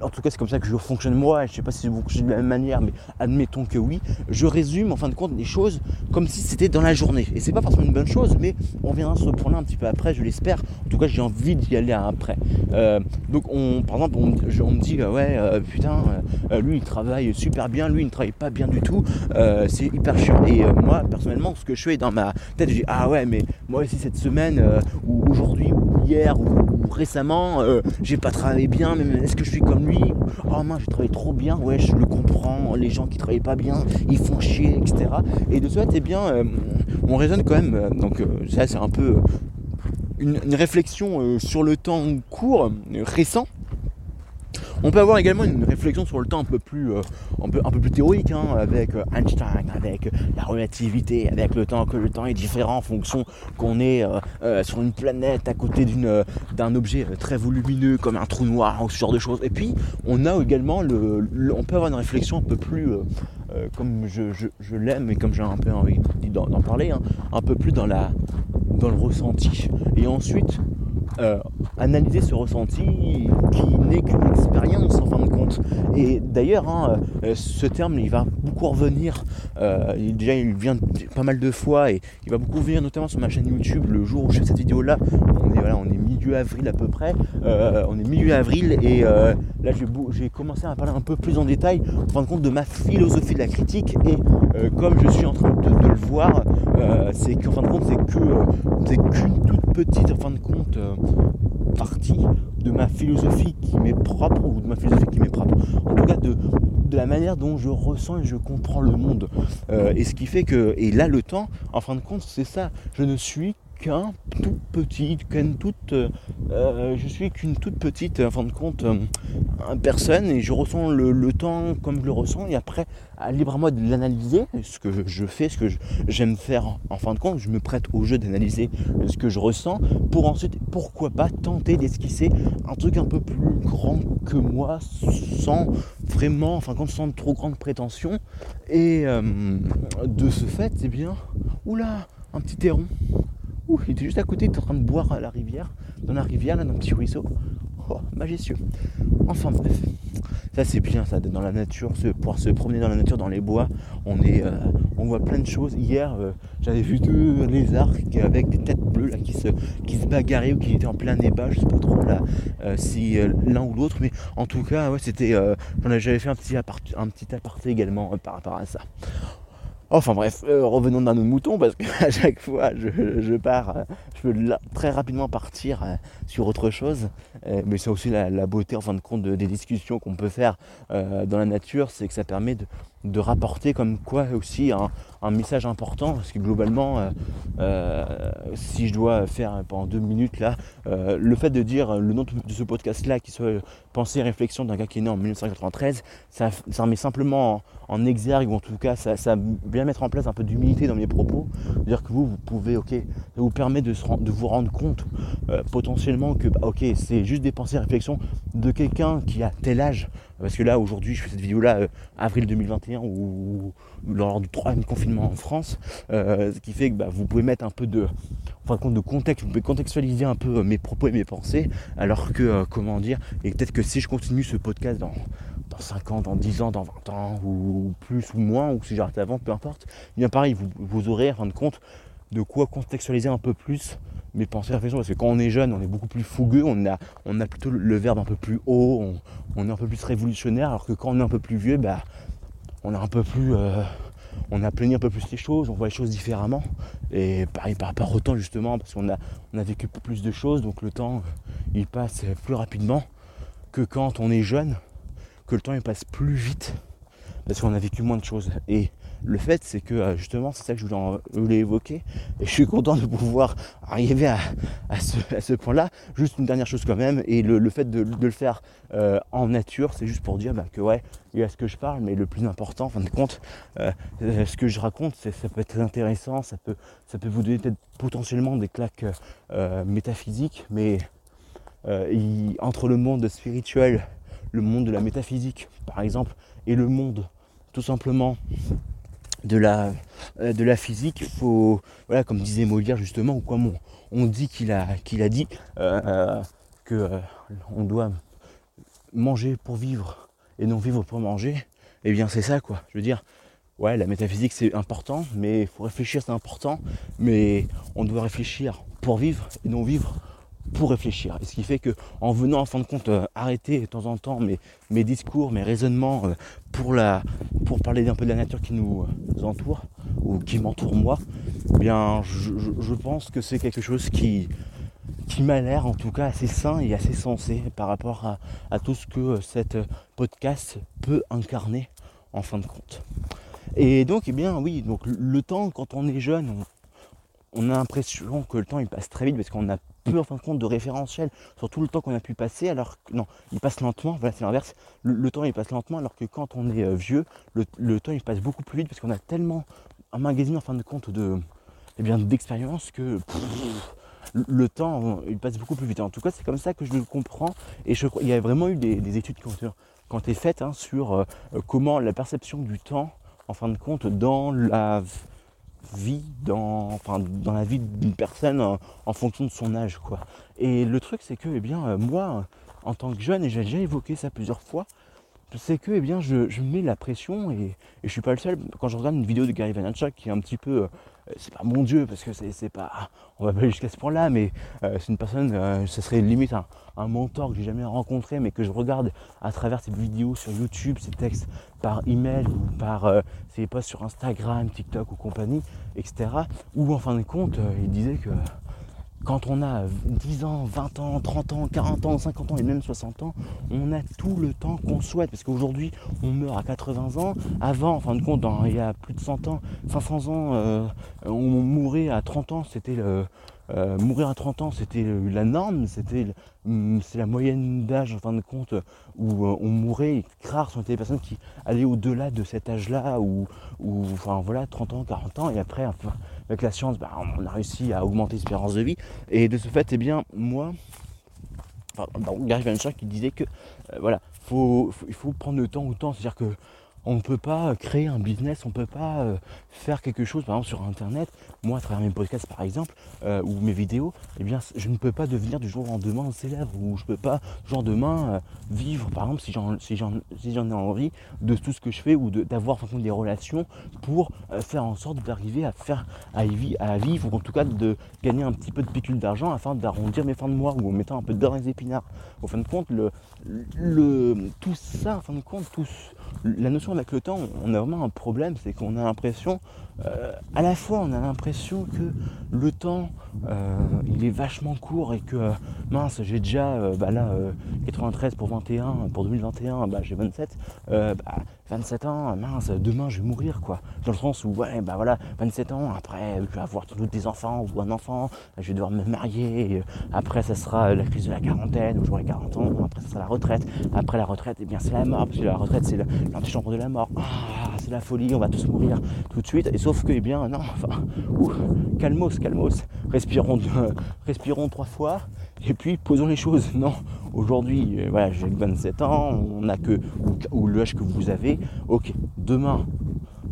Speaker 1: en tout cas c'est comme ça que je fonctionne moi, je sais pas si vous fonctionnez de la même manière, mais admettons que oui, je résume en fin de compte les choses comme si c'était dans la journée. Et c'est pas forcément une bonne chose, mais on viendra se reprendre un petit peu après, je l'espère. En tout cas j'ai envie d'y aller après. Euh, donc on, par exemple on, me dit ouais putain euh, lui il travaille super bien, lui il ne travaille pas bien du tout, c'est hyper chiant. Et moi personnellement, ce que je fais dans ma tête, je dis ah ouais, mais moi aussi cette semaine, ou aujourd'hui, ou hier, ou, récemment, j'ai pas travaillé bien, mais est-ce que je suis comme lui Oh moi j'ai travaillé trop bien, ouais, je le comprends, les gens qui travaillent pas bien, ils font chier, etc. Et de ce fait, eh bien, on raisonne quand même, donc ça c'est un peu une, réflexion sur le temps court, récent, on peut avoir également une réflexion sur le temps un peu plus, euh, théorique, hein, avec euh, Einstein, avec la relativité, avec le temps, que le temps est différent en fonction qu'on est euh, sur une planète à côté d'un objet très volumineux comme un trou noir ou ce genre de choses. Et puis on a également le, on peut avoir une réflexion un peu plus comme je, l'aime et comme j'ai un peu envie d'en parler, hein, un peu plus dans, la, dans le ressenti. Et ensuite, euh, analyser ce ressenti qui n'est qu'une expérience en fin de compte. Et d'ailleurs, hein, euh, ce terme, il va beaucoup revenir. Euh, déjà, il vient pas mal de fois et il va beaucoup revenir, notamment sur ma chaîne YouTube, le jour où je fais cette vidéo-là. On est, voilà, on est milieu avril à peu près. on est milieu avril et là, j'ai commencé à parler un peu plus en détail, en fin de compte, de ma philosophie de la critique. Et comme je suis en train de, de le voir, c'est qu'en fin de compte, c'est que c'est qu'une toute petite, en fin de compte, partie de ma philosophie qui m'est propre, ou de ma philosophie qui m'est propre, en tout cas de, la manière dont je ressens et je comprends le monde. Euh, et ce qui fait que, et là le temps, en fin de compte, c'est ça, je ne suis tout petit, qu'une toute, euh, euh, je suis qu'une toute petite, en fin de compte, personne et je ressens le, temps comme je le ressens et après, libre à moi de l'analyser, ce que je fais, ce que j'aime faire en fin de compte, je me prête au jeu d'analyser ce que je ressens pour ensuite, pourquoi pas, tenter d'esquisser un truc un peu plus grand que moi sans vraiment, enfin, compte, sans trop grande prétention et euh, de ce fait, eh bien, oula, un petit héron. Ouh, il était juste à côté, il était en train de boire à la rivière, dans la rivière, là, dans un petit ruisseau. Oh, majestueux. Enfin bref, ça c'est bien ça, dans la nature, se, pouvoir se promener dans la nature, dans les bois, on, est, euh, on voit plein de choses. Hier, euh, j'avais vu deux lézards avec des têtes bleues là, qui, se, qui se bagarraient ou qui étaient en plein débat, je sais pas trop là euh, si l'un ou l'autre, mais en tout cas, ouais, c'était, j'avais fait un petit, un petit aparté également par rapport à ça. Enfin bref, euh, revenons dans nos moutons parce qu'à chaque fois je, pars, euh, je peux très rapidement partir euh, sur autre chose. mais c'est aussi la, beauté en fin de compte des discussions qu'on peut faire dans la nature, c'est que ça permet de, de rapporter comme quoi aussi un, message important parce que globalement euh, euh, si je dois faire pendant deux minutes là euh, le fait de dire le nom de ce podcast là qui soit pensée et réflexion d'un gars qui est né en 1993 ça, ça remet simplement en, exergue ou en tout cas ça, ça bien mettre en place un peu d'humilité dans mes propos. Dire que vous vous pouvez ok ça vous permet de, de vous rendre compte potentiellement que bah, ok c'est juste des pensées et réflexions de quelqu'un qui a tel âge parce que là, aujourd'hui, je fais cette vidéo-là, euh, avril 2021, ou, lors du troisième confinement en France, euh, ce qui fait que bah, vous pouvez mettre un peu de, de contexte, vous pouvez contextualiser un peu euh, mes propos et mes pensées, alors que, comment dire, et peut-être que si je continue ce podcast dans, dans 5 ans, dans 10 ans, dans 20 ans, ou plus ou moins, ou si j'arrête avant, peu importe, bien pareil, vous, vous aurez, en fin de compte, de quoi contextualiser un peu plus mes pensées réflexions parce que quand on est jeune on est beaucoup plus fougueux on a, on a plutôt le verbe un peu plus haut on, est un peu plus révolutionnaire alors que quand on est un peu plus vieux bah on est un peu plus euh, on a plaigné un peu plus les choses on voit les choses différemment. Et pareil par rapport au temps justement parce qu'on a, a vécu plus de choses donc le temps il passe plus rapidement que quand on est jeune que le temps il passe plus vite parce qu'on a vécu moins de choses. Et le fait, c'est que euh, justement, c'est ça que je voulais, évoquer. Et je suis content de pouvoir arriver à, ce, point-là. Juste une dernière chose quand même, et le, fait de, le faire euh, en nature, c'est juste pour dire bah, que ouais, il y a ce que je parle, mais le plus important, en fin de compte, euh, ce que je raconte, ça peut être intéressant, ça peut, ça peut vous donner peut-être potentiellement des claques métaphysiques, mais entre le monde spirituel, le monde de la métaphysique, par exemple, et le monde tout simplement de la, euh, de la physique, faut, voilà, comme disait Molière justement, ou comme on, dit qu'il a, dit, euh, euh, que on doit manger pour vivre et non vivre pour manger, et eh bien c'est ça quoi. Je veux dire, ouais, la métaphysique c'est important, mais il faut réfléchir, c'est important, mais on doit réfléchir pour vivre et non vivre pour réfléchir. Ce qui fait que en venant en fin de compte euh, arrêter de temps en temps mes, mes discours, mes raisonnements euh, pour, la, pour parler un peu de la nature qui nous euh, entoure ou qui m'entoure moi, eh bien je, pense que c'est quelque chose qui, qui m'a l'air en tout cas assez sain et assez sensé par rapport à, tout ce que cette podcast peut incarner en fin de compte. Et donc, eh bien, oui, donc le temps, quand on est jeune, on, on a l'impression que le temps il passe très vite parce qu'on a peu en fin de compte de référentiel sur tout le temps qu'on a pu passer, alors que non, il passe lentement, voilà c'est l'inverse, le, temps il passe lentement alors que quand on est euh, vieux, le, temps il passe beaucoup plus vite parce qu'on a tellement un magazine en fin de compte de eh bien d'expérience que le temps il passe beaucoup plus vite. En tout cas c'est comme ça que je le comprends et je crois il y a vraiment eu des, études qui ont, été faites hein, sur euh, comment la perception du temps en fin de compte dans la vit dans, la vie d'une personne en, fonction de son âge. Quoi. Et le truc, c'est que eh bien, moi, en tant que jeune, et j'ai déjà évoqué ça plusieurs fois, c'est que eh bien, je, mets la pression et, et je suis pas le seul. Quand je regarde une vidéo de Gary Vaynerchuk qui est un petit peu euh, c'est pas mon dieu parce que c'est pas on va pas aller jusqu'à ce point là mais euh, c'est une personne euh, ce serait limite un, mentor que j'ai jamais rencontré mais que je regarde à travers ses vidéos sur YouTube ses textes par email ou par ses posts sur Instagram TikTok ou compagnie etc où en fin de compte il disait que quand on a 10 ans, 20 ans, 30 ans, 40 ans, 50 ans et même 60 ans, on a tout le temps qu'on souhaite. Parce qu'aujourd'hui, on meurt à 80 ans. Avant, en fin de compte, il y a plus de 100 ans, 500 ans, euh, on mourait à 30 ans. C'était le, euh, mourir à 30 ans, c'était la norme, c'était mm, la moyenne d'âge en fin de compte où euh, on mourait. rares sont les personnes qui allaient au-delà de cet âge-là, ou, enfin voilà, 30 ans, 40 ans, et après, avec la science, bah, on a réussi à augmenter l'espérance de vie. Et de ce fait, eh bien, moi, enfin, Gary Vaynerchuk qui disait que euh, voilà, il faut prendre le temps au temps, c'est-à-dire que on ne peut pas créer un business, on ne peut pas euh, faire quelque chose, par exemple sur Internet. Moi, à travers mes podcasts, par exemple, euh, ou mes vidéos, eh bien, je ne peux pas devenir du jour au lendemain célèbre, ou je ne peux pas au lendemain euh, vivre, par exemple, si j'en ai envie, de tout ce que je fais, ou d'avoir des relations pour faire en sorte d'arriver à faire, à, vivre, ou en tout cas de gagner un petit peu de pécule d'argent afin d'arrondir mes fins de mois, ou en mettant un peu dans les épinards. Au fin de compte, tout ça, en fin de compte, tout, la notion avec le temps, on a vraiment un problème, c'est qu'on a l'impression, euh, à la fois on a l'impression que le temps, euh, il est vachement court et que, mince, j'ai déjà, bah là, 93 pour 21, pour 2021, bah, j'ai 27, 27 bah, ans, mince, demain je vais mourir, quoi. Dans le sens où, ouais, bah voilà, 27 ans, après, je vais avoir tous des enfants ou un enfant, je vais devoir me marier, après, ça sera la crise de la quarantaine, où j'aurai 40 ans, après, ça sera la retraite, après la retraite, et eh bien, c'est la mort, parce que la retraite, c'est l'antichambre de la mort. Ah, c'est la folie, on va tous mourir tout de suite. Sauf que, eh bien, non, enfin, calmos, calmos. Respirons, respirons trois fois et puis posons les choses. Non, aujourd'hui, euh, voilà, j'ai 27 ans, on a que, ou, le que vous avez. Ok, demain,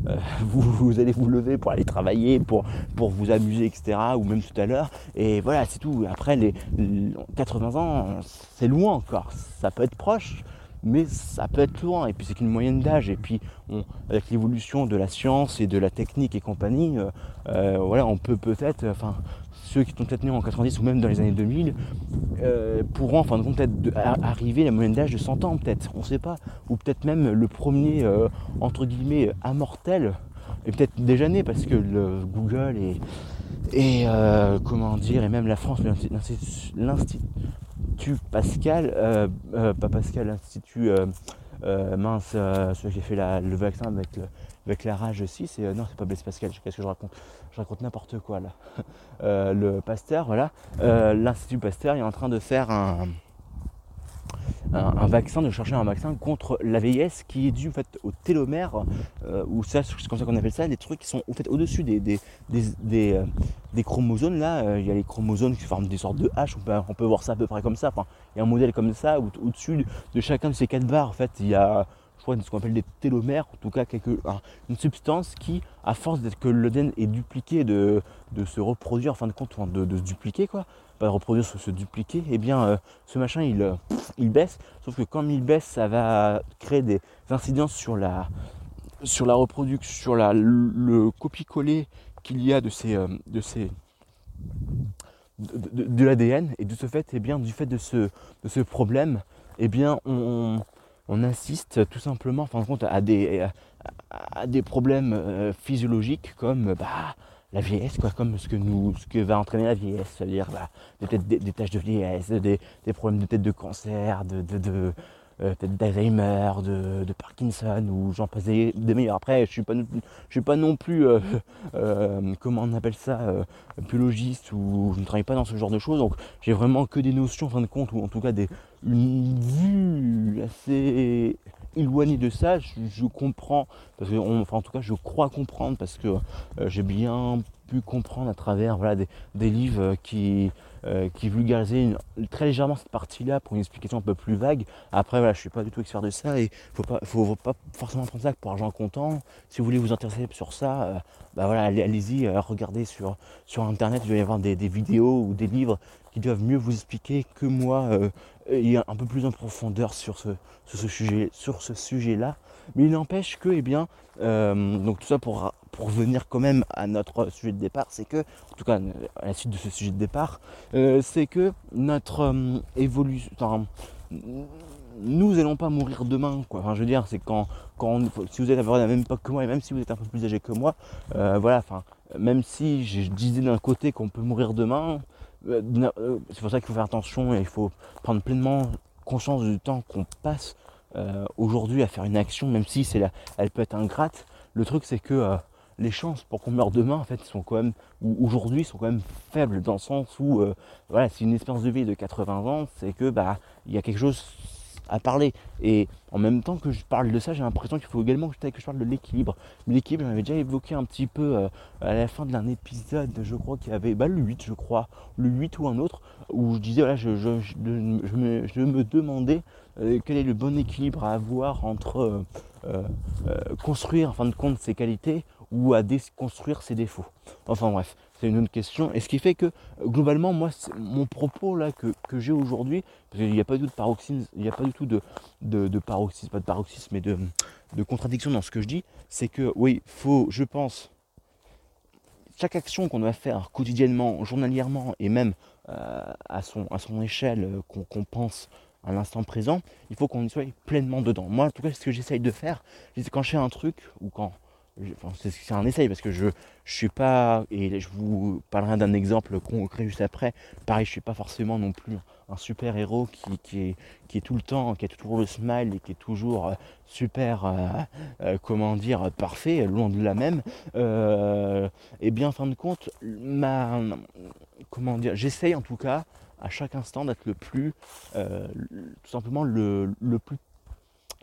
Speaker 1: euh, vous, allez vous lever pour aller travailler, pour, pour vous amuser, etc. Ou même tout à l'heure. Et voilà, c'est tout. Après, les 80 ans, c'est loin encore. Ça peut être proche, mais ça peut être loin, et puis c'est qu'une moyenne d'âge, et puis avec l'évolution de la science et de la technique et compagnie, euh, euh, voilà, on peut peut-être, enfin, ceux qui sont peut-être nés en 90 ou même dans les années 2000, euh, pourront en fin de compte peut-être arriver à la moyenne d'âge de 100 ans, peut-être, on ne sait pas, ou peut-être même le premier, entre guillemets, immortel, et peut-être déjà né, parce que le Google et, et comment dire, et même la France, l'Institut Pascal, euh, euh, pas Pascal, l'Institut euh, mince, celui qui a fait le vaccin avec, la rage aussi, c'est non, c'est pas Blaise Pascal, qu'est-ce que je raconte? Je raconte n'importe quoi là. le Pasteur, voilà, l'Institut Pasteur est en train de faire un, un, vaccin, de chercher un vaccin contre la vieillesse qui est dû en fait, au télomère, euh, ou ça, c'est comme ça qu'on appelle ça, des trucs qui sont fait, au-dessus des, des, euh, chromosomes. Là, euh, il y a les chromosomes qui forment des sortes de haches, on peut, voir ça à peu près comme ça. Enfin, il y a un modèle comme ça, où au-dessus de chacun de ces quatre barres, en fait, il y a ce qu'on appelle des télomères, en tout cas quelque, une substance qui, à force d'être que l'ADN est dupliqué, de, se reproduire, en fin de compte, de se dupliquer, quoi, reproduire, se, se dupliquer, et eh bien euh, ce machin il, euh, il baisse, sauf que comme il baisse, ça va créer des incidences sur la, sur la reproduction, sur la, le, copier-coller qu'il y a de ces, euh, de ces de, l'ADN et de ce fait, et eh bien, du fait de ce, de ce problème, et eh bien, on, on insiste tout simplement en compte à des, à, des problèmes physiologiques comme bah, la vieillesse, quoi, comme ce que, nous, ce que va entraîner la vieillesse, c'est-à-dire bah, des, des, tâches de vieillesse, des, problèmes de tête de cancer, de, de, euh, d'Alzheimer, de, Parkinson, ou j'en passe des, meilleurs. Après, je suis pas, je suis pas non plus, euh, comment on appelle ça, biologiste, ou je ne travaille pas dans ce genre de choses, donc j'ai vraiment que des notions, en fin de compte, ou en tout cas des, une vue assez éloignée de ça, je, comprends, parce que enfin en tout cas je crois comprendre parce que euh, j'ai bien pu comprendre à travers voilà, des, livres qui, euh, qui vulgarisaient très légèrement cette partie-là pour une explication un peu plus vague. Après voilà, je suis pas du tout expert de ça et faut pas, faut, pas forcément prendre ça pour argent comptant. Si vous voulez vous intéresser sur ça, euh, bah voilà, allez-y, regardez sur, internet, il doit y avoir des, vidéos ou des livres qui doivent mieux vous expliquer que moi et un peu plus en profondeur sur ce, sujet-là. Mais il n'empêche que, eh bien, donc tout ça pour, pour quand même à notre sujet de départ, c'est que, en tout cas à la suite de ce sujet de départ, c'est que notre évolution, nous n'allons pas mourir demain. Quoi. Enfin, je veux dire, c'est quand, quand si vous êtes à la même époque que moi, et même si vous êtes un peu plus âgé que moi, euh, voilà, enfin, même si je disais d'un côté qu'on peut mourir demain, euh, euh, c'est pour ça qu'il faut faire attention et il faut prendre pleinement conscience du temps qu'on passe aujourd'hui à faire une action, même si c'est elle peut être ingrate. Le truc, c'est que les chances pour qu'on meure demain, en fait, sont quand même, ou aujourd'hui, sont quand même faibles dans le sens où, voilà, c'est une espérance de vie de 80 ans, c'est que, bah, il y a quelque chose à parler. Et en même temps que je parle de ça, j'ai l'impression qu'il faut également que je parle de l'équilibre. L'équilibre, j'avais déjà évoqué un petit peu euh, à la fin d'un épisode, je crois qu'il y avait bah, le 8, je crois, le 8 ou un autre, où je disais, voilà, je, je, me, je me, demandais euh, quel est le bon équilibre à avoir entre euh, construire, en fin de compte, ses qualités ou à déconstruire ses défauts. Enfin bref, c'est une autre question. Et ce qui fait que globalement, moi, mon propos là que, j'ai aujourd'hui, parce qu'il n'y a pas du tout de paroxysme, il n'y a pas du tout de, de, paroxysme, pas de paroxysme, mais de, contradiction dans ce que je dis, c'est que oui, faut, je pense, chaque action qu'on doit faire quotidiennement, journalièrement et même euh, à, son, à son échelle euh, qu'on pense à l'instant présent, il faut qu'on y soit pleinement dedans. Moi, en tout cas, ce que j'essaye de faire, quand je fais un truc ou quand c'est un essai parce que je, je suis pas, et je vous parlerai d'un exemple concret juste après. Pareil, je suis pas forcément non plus un super héros qui, qui, est, qui est tout le temps, qui a toujours le smile et qui est toujours euh, super, euh, euh, comment dire, parfait, loin de la même. et bien, en fin de compte, ma, comment dire, j'essaye en tout cas à chaque instant d'être le plus, tout simplement le, le plus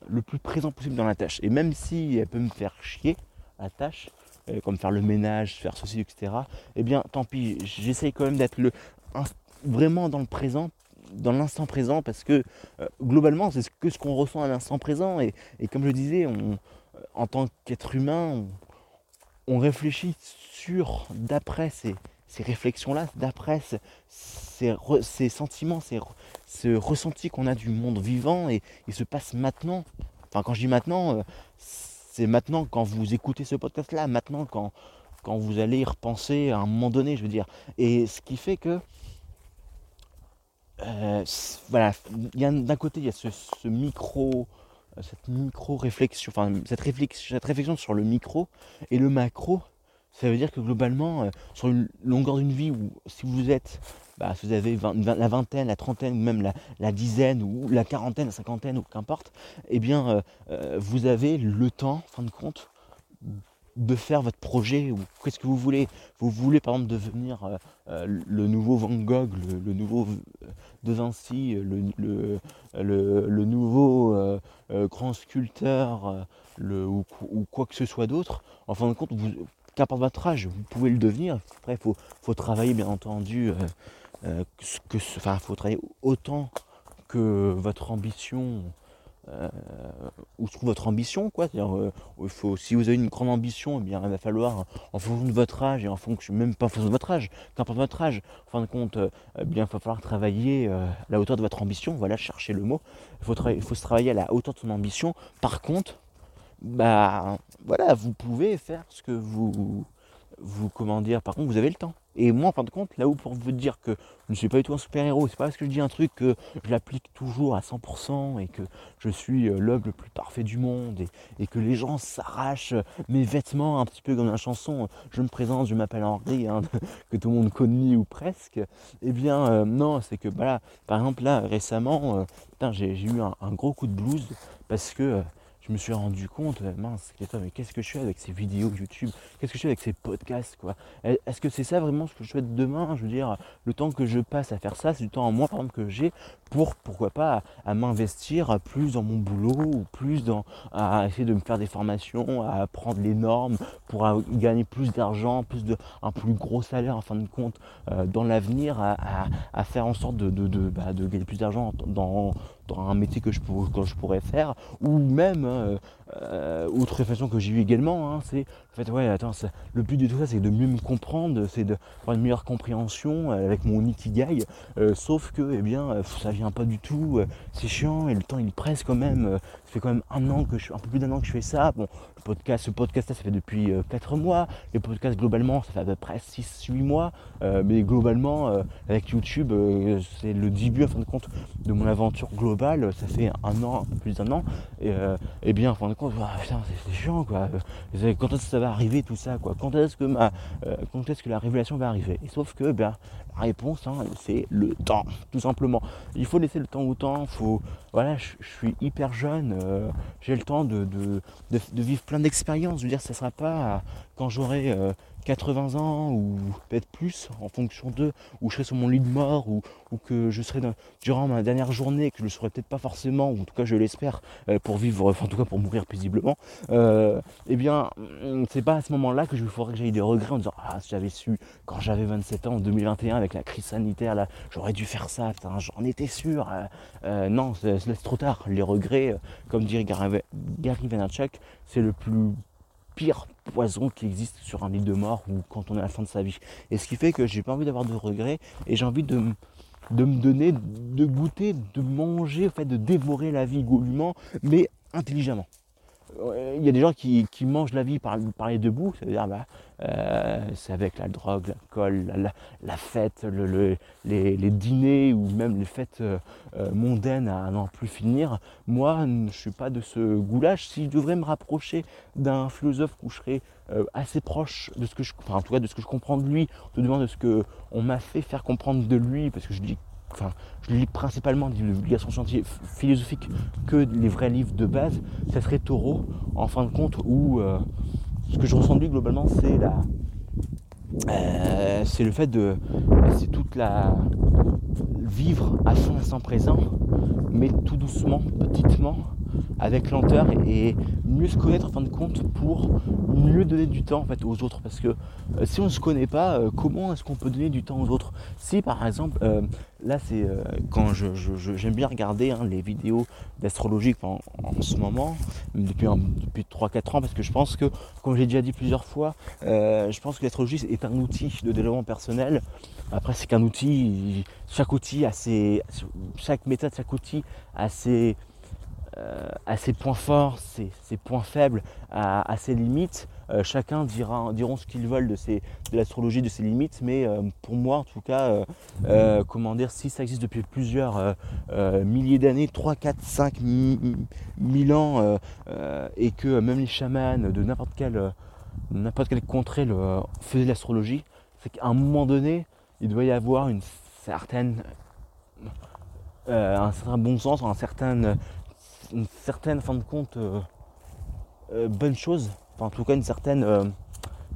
Speaker 1: le plus présent possible dans la tâche. Et même si elle peut me faire chier, à tâche, euh, comme faire le ménage, faire ceci, etc., eh bien tant pis, j'essaye quand même d'être le, vraiment dans le présent, dans l'instant présent, parce que euh, globalement, c'est que ce qu'on ressent à l'instant présent. Et, comme je disais, on, en tant qu'être humain, on, réfléchit sur, d'après ces, réflexions-là, d'après ces, sentiments, ces, ce ressenti qu'on a du monde vivant et il se passe maintenant. Enfin, quand je dis maintenant, euh, c'est maintenant quand vous écoutez ce podcast là, maintenant quand, vous allez y repenser à un moment donné, je veux dire. Et ce qui fait que euh, voilà, d'un côté il y a ce, micro, euh, cette micro réflexion, enfin cette réflexion, cette réflexion sur le micro et le macro. Ça veut dire que globalement, euh, sur une longueur d'une vie où si vous êtes si vous avez la vingtaine, la trentaine, ou même la, dizaine, ou la quarantaine, la cinquantaine, ou qu'importe, eh bien, euh, euh, vous avez le temps, en fin de compte, de faire votre projet, ou qu'est-ce que vous voulez. Vous voulez, par exemple, devenir euh, le nouveau Van Gogh, le, nouveau De Vinci, le, nouveau grand sculpteur, ou, quoi que ce soit d'autre. En fin de compte, qu'importe votre âge, vous pouvez le devenir. Après, il faut, travailler, bien entendu, euh, que, enfin, faut travailler autant que votre ambition, euh, où se trouve votre ambition, quoi. Euh, il faut, si vous avez une grande ambition, eh bien, il va falloir, en fonction de votre âge et en fonction, même pas en fonction de votre âge, qu'importe votre âge, en fin de compte, eh bien, il va falloir travailler à la hauteur de votre ambition. Voilà, chercher le mot. Il faut, il faut se travailler à la hauteur de son ambition. Par contre, bah, voilà, vous pouvez faire ce que vous, vous, comment par contre, vous avez le temps. Et moi, en fin de compte, là où pour vous dire que je ne suis pas du tout un super-héros, c'est pas parce que je dis un truc que je l'applique toujours à 100% et que je suis euh, l'homme le plus parfait du monde et, que les gens s'arrachent mes vêtements un petit peu comme la chanson Je me présente, je m'appelle Henri, hein, que tout le monde connaît ou presque. Eh bien, euh, non, c'est que, voilà, par exemple, là, récemment, euh, j'ai eu un, un, gros coup de blues parce que je me suis rendu compte, euh, mince, mais qu'est-ce que je fais avec ces vidéos YouTube? Qu'est-ce que je fais avec ces podcasts quoi? Est-ce que c'est ça vraiment ce que je fais demain? Je veux dire, le temps que je passe à faire ça, c'est du temps en moins par que j'ai pour, pourquoi pas, à, m'investir plus dans mon boulot ou plus dans à essayer de me faire des formations, à apprendre les normes pour gagner plus d'argent, plus de un plus gros salaire en fin de compte euh, dans l'avenir, à, faire en sorte de, de, bah, de gagner plus d'argent dans, un métier que je, que je pourrais faire, ou même euh, autre réflexion que j'ai eu également, hein, c'est en fait ouais attends, le but de tout ça c'est de mieux me comprendre, c'est d'avoir une meilleure compréhension avec mon ikigai, sauf que eh bien ça vient pas du tout, c'est chiant et le temps il presse quand même, ça fait quand même un an que je un peu plus d'un an que je fais ça. Bon, le podcast, ce podcast là ça fait depuis 4 mois, les podcasts globalement ça fait à peu près 6-8 mois, mais globalement avec YouTube c'est le début en fin de compte de mon aventure globale, ça fait un an, plus d'un an, et, et bien en fin de ah, c'est chiant quoi. Quand est-ce que ça va arriver tout ça quoi? Quand est-ce que ma euh, quand est-ce que la révélation va arriver? Sauf que ben, la réponse hein, c'est le temps, tout simplement. Il faut laisser le temps au temps, faut. Voilà, je, suis hyper jeune, euh, j'ai le temps de, de, vivre plein d'expériences. Je veux dire, ça sera pas quand j'aurai euh, 80 ans ou peut-être plus en fonction d'eux, ou je serai sur mon lit de mort, ou, que je serai durant ma dernière journée, que je ne le serai peut-être pas forcément, ou en tout cas je l'espère, euh, pour vivre, enfin en tout cas pour mourir paisiblement, euh, eh bien hum, c'est pas à ce moment-là que je faudrait que j'aie des regrets en disant Ah si j'avais su quand j'avais 27 ans en 2021 avec la crise sanitaire là, j'aurais dû faire ça, j'en étais sûr. Euh, non, c'est trop tard. Les regrets, comme dirait Gary Vaynerchuk, c'est le plus pire poison qui existe sur un lit de mort ou quand on est à la fin de sa vie. Et ce qui fait que j'ai pas envie d'avoir de regrets et j'ai envie de, me donner, de goûter, de manger, en fait, de dévorer la vie goulûment, mais intelligemment il y a des gens qui, mangent la vie par, les deux bouts, c'est-à-dire bah, euh, c'est avec la drogue, l'alcool, la, fête, les, dîners ou même les fêtes euh, euh, mondaines à n'en plus finir. Moi, je ne suis pas de ce goût-là. Si je devrais me rapprocher d'un philosophe où je serais assez proche de ce que je, en tout cas de ce que je comprends de lui, tout de de ce que on m'a fait faire comprendre de lui, parce que je dis enfin, je lis principalement des publications philosophiques que les vrais livres de base, ça serait Taureau, en fin de compte, où euh, ce que je ressens de lui globalement, c'est la. Euh, c'est le fait de. C'est toute la. Vivre à son instant présent, mais tout doucement, petitement, avec lenteur et, mieux se connaître en fin de compte pour mieux donner du temps aux autres parce que euh, si on ne se connaît pas comment est-ce qu'on peut donner du temps aux autres? Si par exemple là c'est quand je, j'aime bien regarder hein, les vidéos d'astrologie en, ce moment depuis, depuis 3-4 ans parce que je pense que comme j'ai déjà dit plusieurs fois je pense que l'astrologie est un outil de développement personnel. Après c'est qu'un outil chaque outil a ses chaque méthode chaque outil a ses euh, à ses points forts, ses, points faibles, à, ses limites. Euh, chacun dira, diront ce qu'ils veulent de, de l'astrologie, de ses limites, mais euh, pour moi en tout cas, comment dire, si ça existe depuis plusieurs milliers d'années, 3, 4, 5 mille ans, et que même les chamans de n'importe quelle, contrée faisaient l'astrologie, c'est qu'à un moment donné, il doit y avoir une certaine, un certain bon sens, un certain une certaine, fin de compte, euh, euh, bonne chose, enfin, en tout cas une certaine, euh,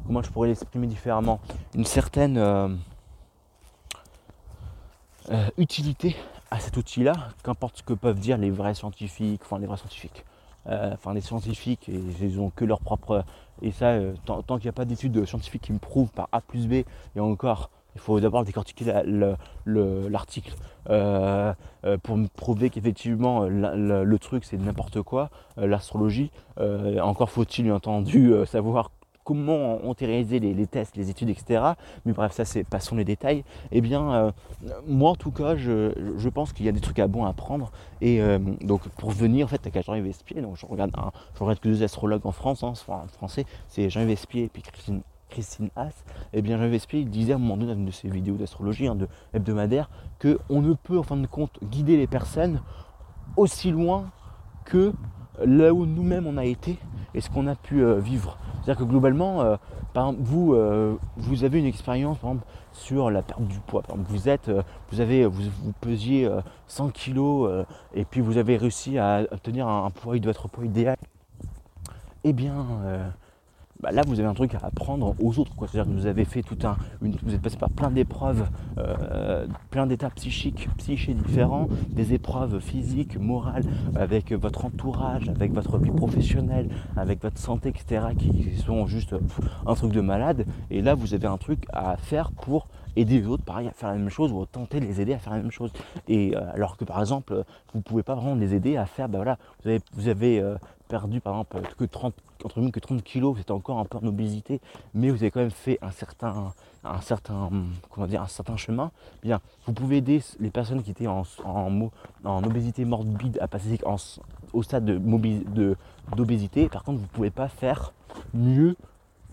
Speaker 1: comment je pourrais l'exprimer différemment, une certaine utilité à cet outil-là, qu'importe ce que peuvent dire les vrais scientifiques, enfin les vrais scientifiques, enfin les scientifiques, ils ont que leur propre, et ça, tant, tant qu'il n'y a pas d'études scientifiques qui me prouvent par A plus B, et encore, il faut d'abord décortiquer l'article euh, euh, pour me prouver qu'effectivement le, truc c'est n'importe quoi, euh, l'astrologie. encore faut-il bien entendu savoir comment ont été réalisés les, tests, les études, etc. Mais bref, ça c'est passons les détails. Eh bien, moi en tout cas, je, pense qu'il y a des trucs à bon à prendre. Et donc pour venir, en fait, à Jean-Yves Espier, donc je regarde, je regarde que deux astrologues en France, hein, en français, c'est Jean-Yves Espier et puis Christine Christine Haas, eh bien Jean Vespier il disait à un moment donné dans une de ses vidéos d'astrologie hein, hebdomadaire qu'on ne peut en fin de compte guider les personnes aussi loin que là où nous-mêmes on a été et ce qu'on a pu euh, vivre. C'est-à-dire que globalement, euh, par exemple, vous, euh, vous avez une expérience par exemple, sur la perte du poids. vous êtes, vous avez, vous, pesiez 100 kg et puis vous avez réussi à obtenir un, un poids votre poids idéal. Eh bien, bah, là vous avez un truc à apprendre aux autres. C'est-à-dire que vous avez fait tout un. vous êtes passé par plein d'épreuves, euh, plein d'états psychiques, psychiques différents, des épreuves physiques, morales, avec votre entourage, avec votre vie professionnelle, avec votre santé, etc. qui sont juste un truc de malade. Et là vous avez un truc à faire pour aider les autres, pareil, à faire la même chose ou tenter de les aider à faire la même chose. Et alors que par exemple, vous ne pouvez pas vraiment les aider à faire, ben voilà, vous avez, vous avez perdu par exemple que 30, entre que 30 kilos, vous encore un peu en obésité, mais vous avez quand même fait un certain, un certain, comment dire, un certain chemin, bien, vous pouvez aider les personnes qui étaient en, en, obésité morbide à passer au stade d'obésité. Par contre, vous ne pouvez pas faire mieux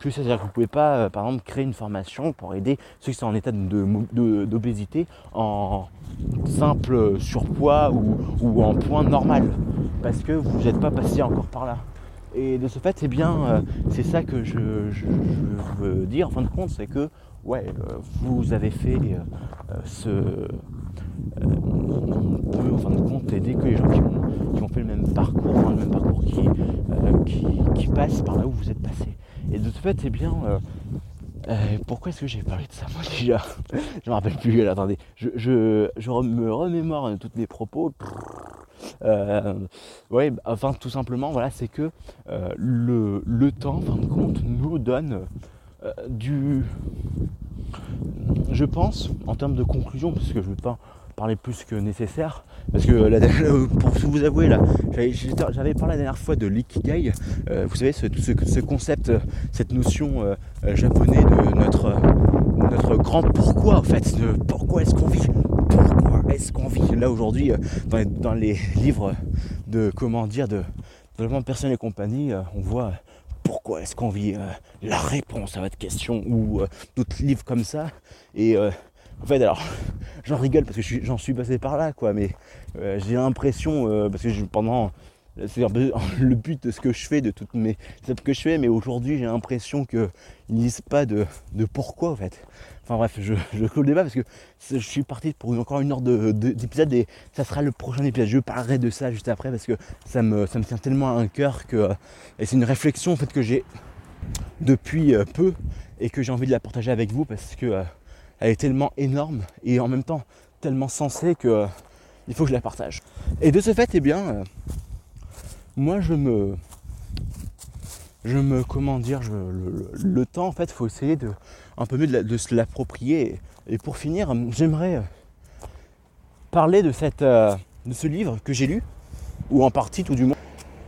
Speaker 1: C'est-à-dire que vous ne pouvez pas, euh, par exemple, créer une formation pour aider ceux qui sont en état d'obésité en simple surpoids ou, en point normal. Parce que vous n'êtes pas passé encore par là. Et de ce fait, c'est bien, euh, c'est ça que je, veux dire en fin de compte, c'est que ouais, euh, vous avez fait ce. on peut en fin de compte aider que les gens qui ont, fait le même parcours, le même parcours qui, qui passent par là où vous êtes passé. Et de ce fait, c'est bien. Euh, euh, pourquoi est-ce que j'ai parlé de ça moi déjà Je me rappelle plus, attendez. Je, je, me remémore tous mes propos. Euh, ouais, enfin tout simplement, voilà, c'est que le, le, temps, en fin de compte, nous donne du. Je pense, en termes de conclusion, parce que je ne veux pas parler plus que nécessaire. Parce que la, pour vous avouer là, j'avais parlé la dernière fois de l'ikigai. Euh, vous savez, ce, ce, concept, cette notion euh, euh, japonaise de notre, notre grand pourquoi en fait. De pourquoi est-ce qu'on vit Pourquoi est-ce qu'on vit Là aujourd'hui, dans, dans, les livres de comment dire de développement personnel et compagnie, on voit pourquoi est-ce qu'on vit La réponse à votre question ou d'autres livres comme ça. Et en fait, alors, j'en rigole parce que j'en suis passé par là, quoi, mais euh, j'ai l'impression, euh, parce que pendant, c'est le but de ce que je fais, de toutes mes ce que je fais, mais aujourd'hui j'ai l'impression qu'ils disent pas de, pourquoi en fait. Enfin bref, je, je clôt le débat parce que je suis parti pour encore une heure d'épisode et ça sera le prochain épisode. Je parlerai de ça juste après parce que ça me, ça me tient tellement à un cœur que et c'est une réflexion en fait que j'ai depuis euh, peu et que j'ai envie de la partager avec vous parce que elle est tellement énorme et en même temps tellement sensée que euh, il faut que je la partage. Et de ce fait, eh bien, euh, moi je me. Je me. Comment dire le, temps, en fait, il faut essayer de un peu mieux de, se l'approprier. Et, pour finir, j'aimerais euh, parler de, de ce livre que j'ai lu, ou en partie tout du moins,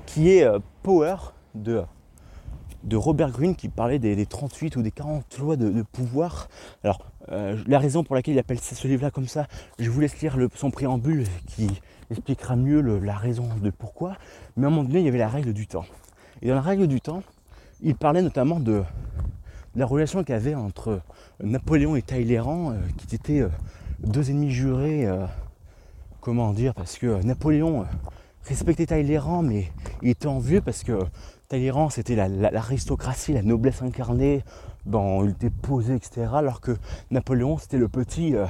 Speaker 1: qui est Power de de Robert Greene qui parlait des, 38 ou des 40 lois de, pouvoir. Alors, euh, la raison pour laquelle il appelle ce livre-là comme ça, je vous laisse lire son préambule qui expliquera mieux la raison de pourquoi. Mais à un moment donné, il y avait la règle du temps. Et dans la règle du temps, il parlait notamment de, la relation qu'il y avait entre Napoléon et Talleyrand, euh, qui étaient euh, deux ennemis jurés. comment dire Parce que Napoléon respectait Talleyrand, mais il était envieux parce que Talleyrand, c'était l'aristocratie, la, noblesse incarnée, dans, il était posé, etc. Alors que Napoléon, c'était le petit, euh,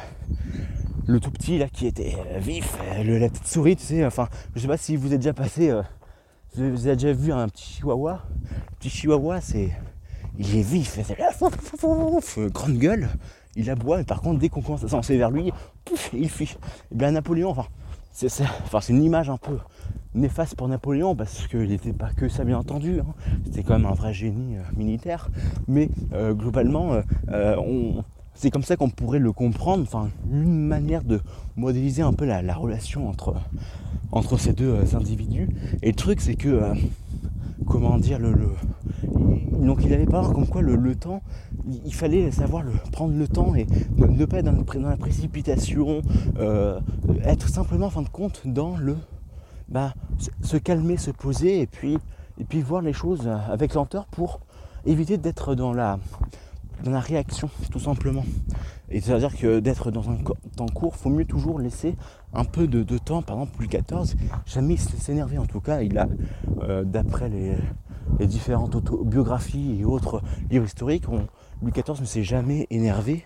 Speaker 1: le tout petit là qui était euh, vif, euh, la petite souris, tu sais. Enfin, je sais pas si vous êtes déjà passé, vous avez déjà vu un petit chihuahua. Le petit chihuahua, c'est, il est vif, c'est grande gueule, il aboie, mais par contre, dès qu'on commence à s'avancer vers lui, il fuit. Et bien Napoléon, enfin, c'est enfin, une image un peu néfaste pour Napoléon parce qu'il n'était pas que ça bien entendu, hein. c'était quand même un vrai génie euh, militaire, mais euh, globalement euh, c'est comme ça qu'on pourrait le comprendre, enfin une manière de modéliser un peu la, relation entre, entre ces deux individus. Et le truc c'est que comment dire le, donc il avait pas comme quoi le, temps il, fallait savoir le, prendre le temps et ne, pas être dans, la précipitation être simplement en fin de compte dans le bah, se calmer, se poser et puis, et puis voir les choses avec lenteur pour éviter d'être dans la, dans la réaction, tout simplement. Et c'est-à-dire que d'être dans un temps court, il faut mieux toujours laisser un peu de, temps. Par exemple, Louis XIV, jamais énervé. En tout cas, il a, euh, d'après les, différentes autobiographies et autres livres historiques, Louis XIV ne s'est jamais énervé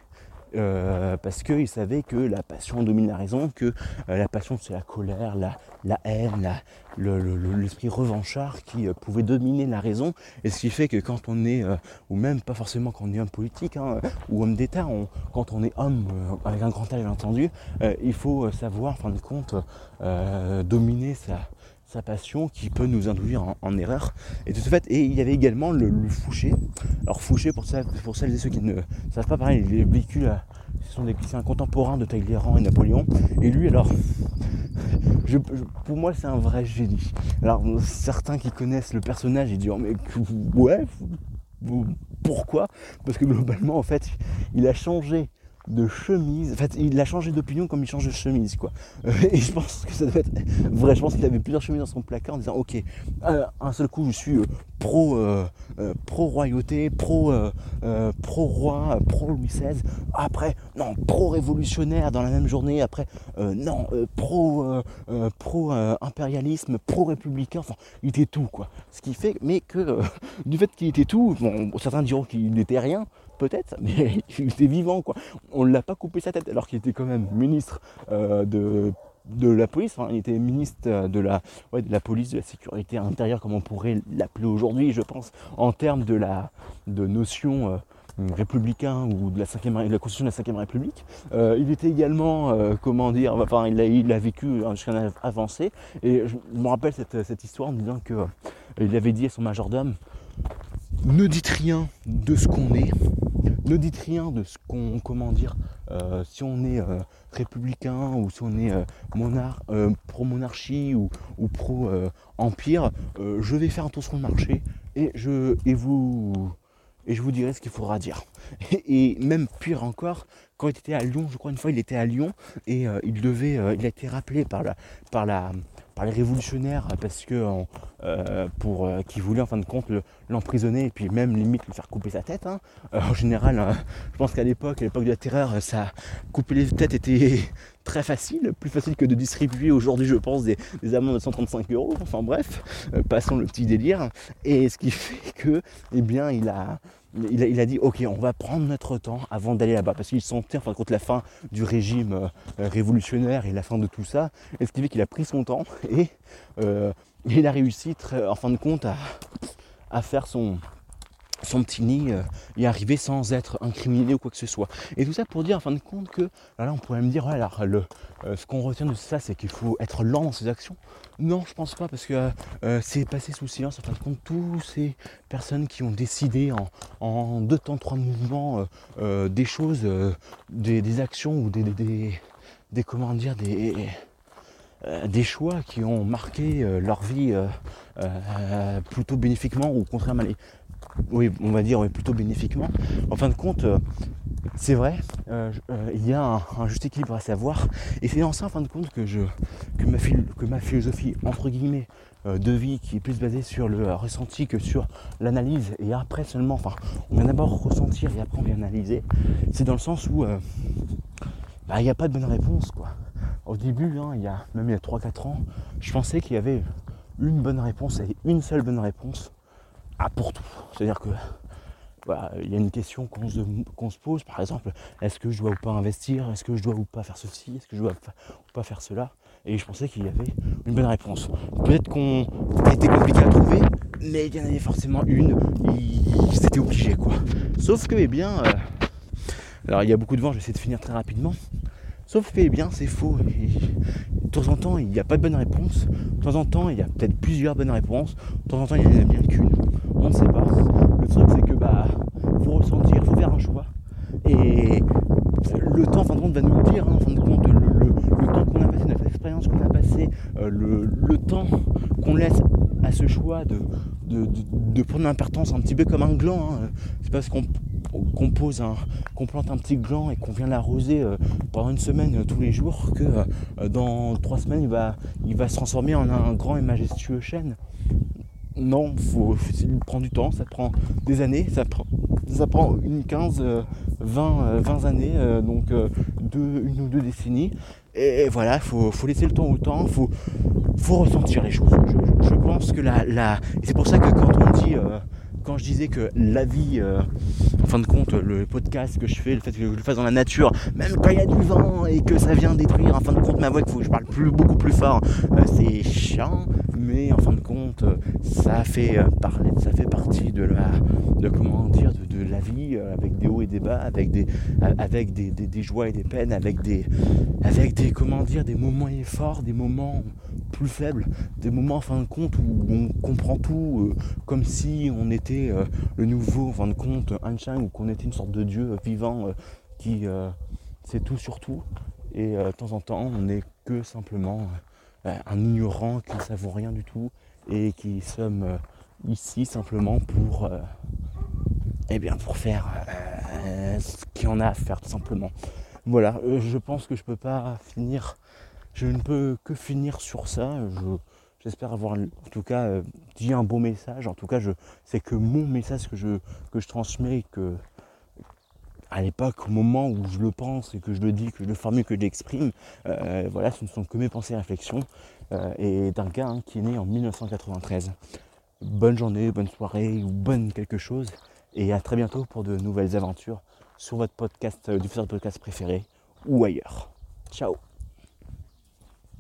Speaker 1: euh, parce qu'il savait que la passion domine la raison, que euh, la passion c'est la colère, la, la haine, l'esprit revanchard qui euh, pouvait dominer la raison. Et ce qui fait que quand on est, ou même pas forcément quand on est homme politique hein, ou homme d'État, quand on est homme avec un grand âge entendu, il faut savoir en fin de compte dominer sa, sa passion qui peut nous induire en, erreur. Et de ce fait, et il y avait également le, Fouché. Alors Fouché, pour, ça, celles et ceux qui ne savent pas, pareil, les véhicules c'est un contemporain de Talleyrand et Napoléon. Et lui, alors, pour moi, c'est un vrai génie. Alors, certains qui connaissent le personnage, ils disent mais ouais, pourquoi? Parce que globalement, en fait, il a changé de chemise. En fait, il a changé d'opinion comme il change de chemise, quoi. Euh, et je pense que ça doit être vrai. Je pense qu'il avait plusieurs chemises dans son placard en disant Ok, euh, un seul coup, je suis euh, pro, pro royauté, pro, pro roi, pro Louis XVI. Après, non, pro révolutionnaire dans la même journée. Après, non, pro, pro impérialisme, pro républicain. Enfin, il était tout, quoi. Ce qui fait, mais que du fait qu'il était tout, certains diront qu'il n'était rien peut-être, mais il était vivant quoi. On ne l'a pas coupé sa tête alors qu'il était quand même ministre euh, de, la police, il était ministre de la, police, de la sécurité intérieure, comme on pourrait l'appeler aujourd'hui, je pense, en termes de la notion euh, républicain ou de la, 5 de la constitution de la 5ème République. Euh, il était également, comment dire, enfin, il a, vécu jusqu'à un avancé. Et je me rappelle cette, cette histoire en disant qu'il avait dit à son majordome ne dites rien de ce qu'on est, ne dites rien de ce qu'on, comment dire, euh, si on est euh, républicain ou si on est euh, pro-monarchie ou, pro-empire, je vais faire un tour sur le marché et je, et vous, et je vous dirai ce qu'il faudra dire. Et, même pire encore, quand il était à Lyon, je crois une fois il était à Lyon et il devait, il a été rappelé par la, par la, par les révolutionnaires parce que euh, pour euh, qui voulaient en fin de compte l'emprisonner et puis même limite lui faire couper sa tête. Hein. Euh, en général, hein, je pense qu'à l'époque, à l'époque de la terreur, ça couper les têtes était très facile, plus facile que de distribuer aujourd'hui, je pense, des, amendes de 135 euros. Enfin bref, passons le petit délire. Et ce qui fait que, eh bien, il a il a, dit ok on va prendre notre temps avant d'aller là-bas. Parce qu'il sentait en fin de compte la fin du régime euh, révolutionnaire et la fin de tout ça. Et ce qui fait qu'il a pris son temps et euh, il a réussi en fin de compte à faire son, son petit nid euh, y arriver sans être incriminé ou quoi que ce soit. Et tout ça pour dire en fin de compte que là on pourrait me dire ouais, alors euh, ce qu'on retient de ça c'est qu'il faut être lent dans ses actions. Non je pense pas parce que euh, c'est passé sous silence en fin de compte tous ces personnes qui ont décidé en, deux temps trois mouvements des choses, des, actions ou des, des, comment dire des des choix qui ont marqué leur vie plutôt bénéfiquement ou contrairement à oui, on va dire plutôt bénéfiquement. En fin de compte, euh, c'est vrai, euh, euh, il y a un, juste équilibre à savoir. Et c'est dans ça, en fin de compte, que, je, que, ma, philosophie, entre guillemets, de vie, qui est plus basée sur le ressenti que sur l'analyse, et après seulement, on vient d'abord ressentir et après on vient analyser, c'est dans le sens où bah, il n'y a pas de bonne réponse, quoi. Au début, hein, y a, même il y a 3-4 ans, je pensais qu'il y avait une bonne réponse et une seule bonne réponse ah, pour tout. C'est-à-dire que il y a une question qu'on se, pose, par exemple, est-ce que je dois ou pas investir? Est-ce que je dois ou pas faire ceci? Est-ce que je dois ou pas faire cela? Et je pensais qu'il y avait une bonne réponse. Peut-être qu'on était compliqué à trouver, mais il y en avait forcément une, c'était obligé quoi. Sauf que, eh bien, euh, alors il y a beaucoup de vent, je vais essayer de finir très rapidement. Sauf que, eh bien, c'est faux. de temps en temps, il n'y a pas de bonne réponse. De temps en temps, il y a peut-être plusieurs bonnes réponses. De temps en temps, il n'y en a bien qu'une on ne sait pas. Le truc c'est que bah faut ressentir, faut faire un choix. Et le temps en fin de compte va nous le dire, hein, en fin de compte, le, temps qu'on a passé, notre expérience qu'on a passé, euh, le, temps qu'on laisse à ce choix de, prendre l'importance un petit peu comme un gland. Hein. C'est parce qu'on un, qu'on plante un petit gland et qu'on vient l'arroser euh, pendant une semaine euh, tous les jours que dans trois semaines il il va se transformer en un grand et majestueux chêne non, faut, ça prend du temps, ça prend des années, ça prend, une 15, 20, 20 années, euh, donc euh, une ou deux décennies. Et, voilà, il faut, laisser le temps au temps, faut, faut ressentir les choses. Je, pense que la, la... c'est pour ça que quand on dit euh, quand je disais que la vie, euh, en fin de compte, le podcast que je fais, le fait que je le fasse dans la nature, même quand il y a du vent et que ça vient détruire, en fin de compte, ma voix, faut que je parle plus, beaucoup plus fort, euh, c'est chiant, mais en fin de compte, ça fait, euh, ça fait partie de la, de comment dire, de, la vie, avec des hauts et des bas, avec des, avec des, des, joies et des peines, avec des, avec des, comment dire, des moments forts, des moments plus faibles, des moments en fin de compte où on comprend tout comme si on était euh, le nouveau, en fin de compte, Einstein, ou qu'on était une sorte de dieu vivant euh, qui, euh, c'est tout sur tout. Et de temps en temps, on n'est que simplement un ignorant qui ne savons rien du tout et qui sommes ici simplement pour, eh bien, pour faire ce qu'il y en a à faire tout simplement. Voilà, je pense que je peux pas finir, je ne peux que finir sur ça. J'espère avoir en tout cas dit un bon message. En tout cas, c'est que mon message que je, que je transmets, que à l'époque, au moment où je le pense et que je le dis, que je le formule, que je l'exprime, euh, voilà, ce ne sont que mes pensées et réflexions, euh, et d'un gars hein, qui est né en 1993. Bonne journée, bonne soirée ou bonne quelque chose, et à très bientôt pour de nouvelles aventures sur votre podcast, euh, diffuseur de podcast préféré ou ailleurs. Ciao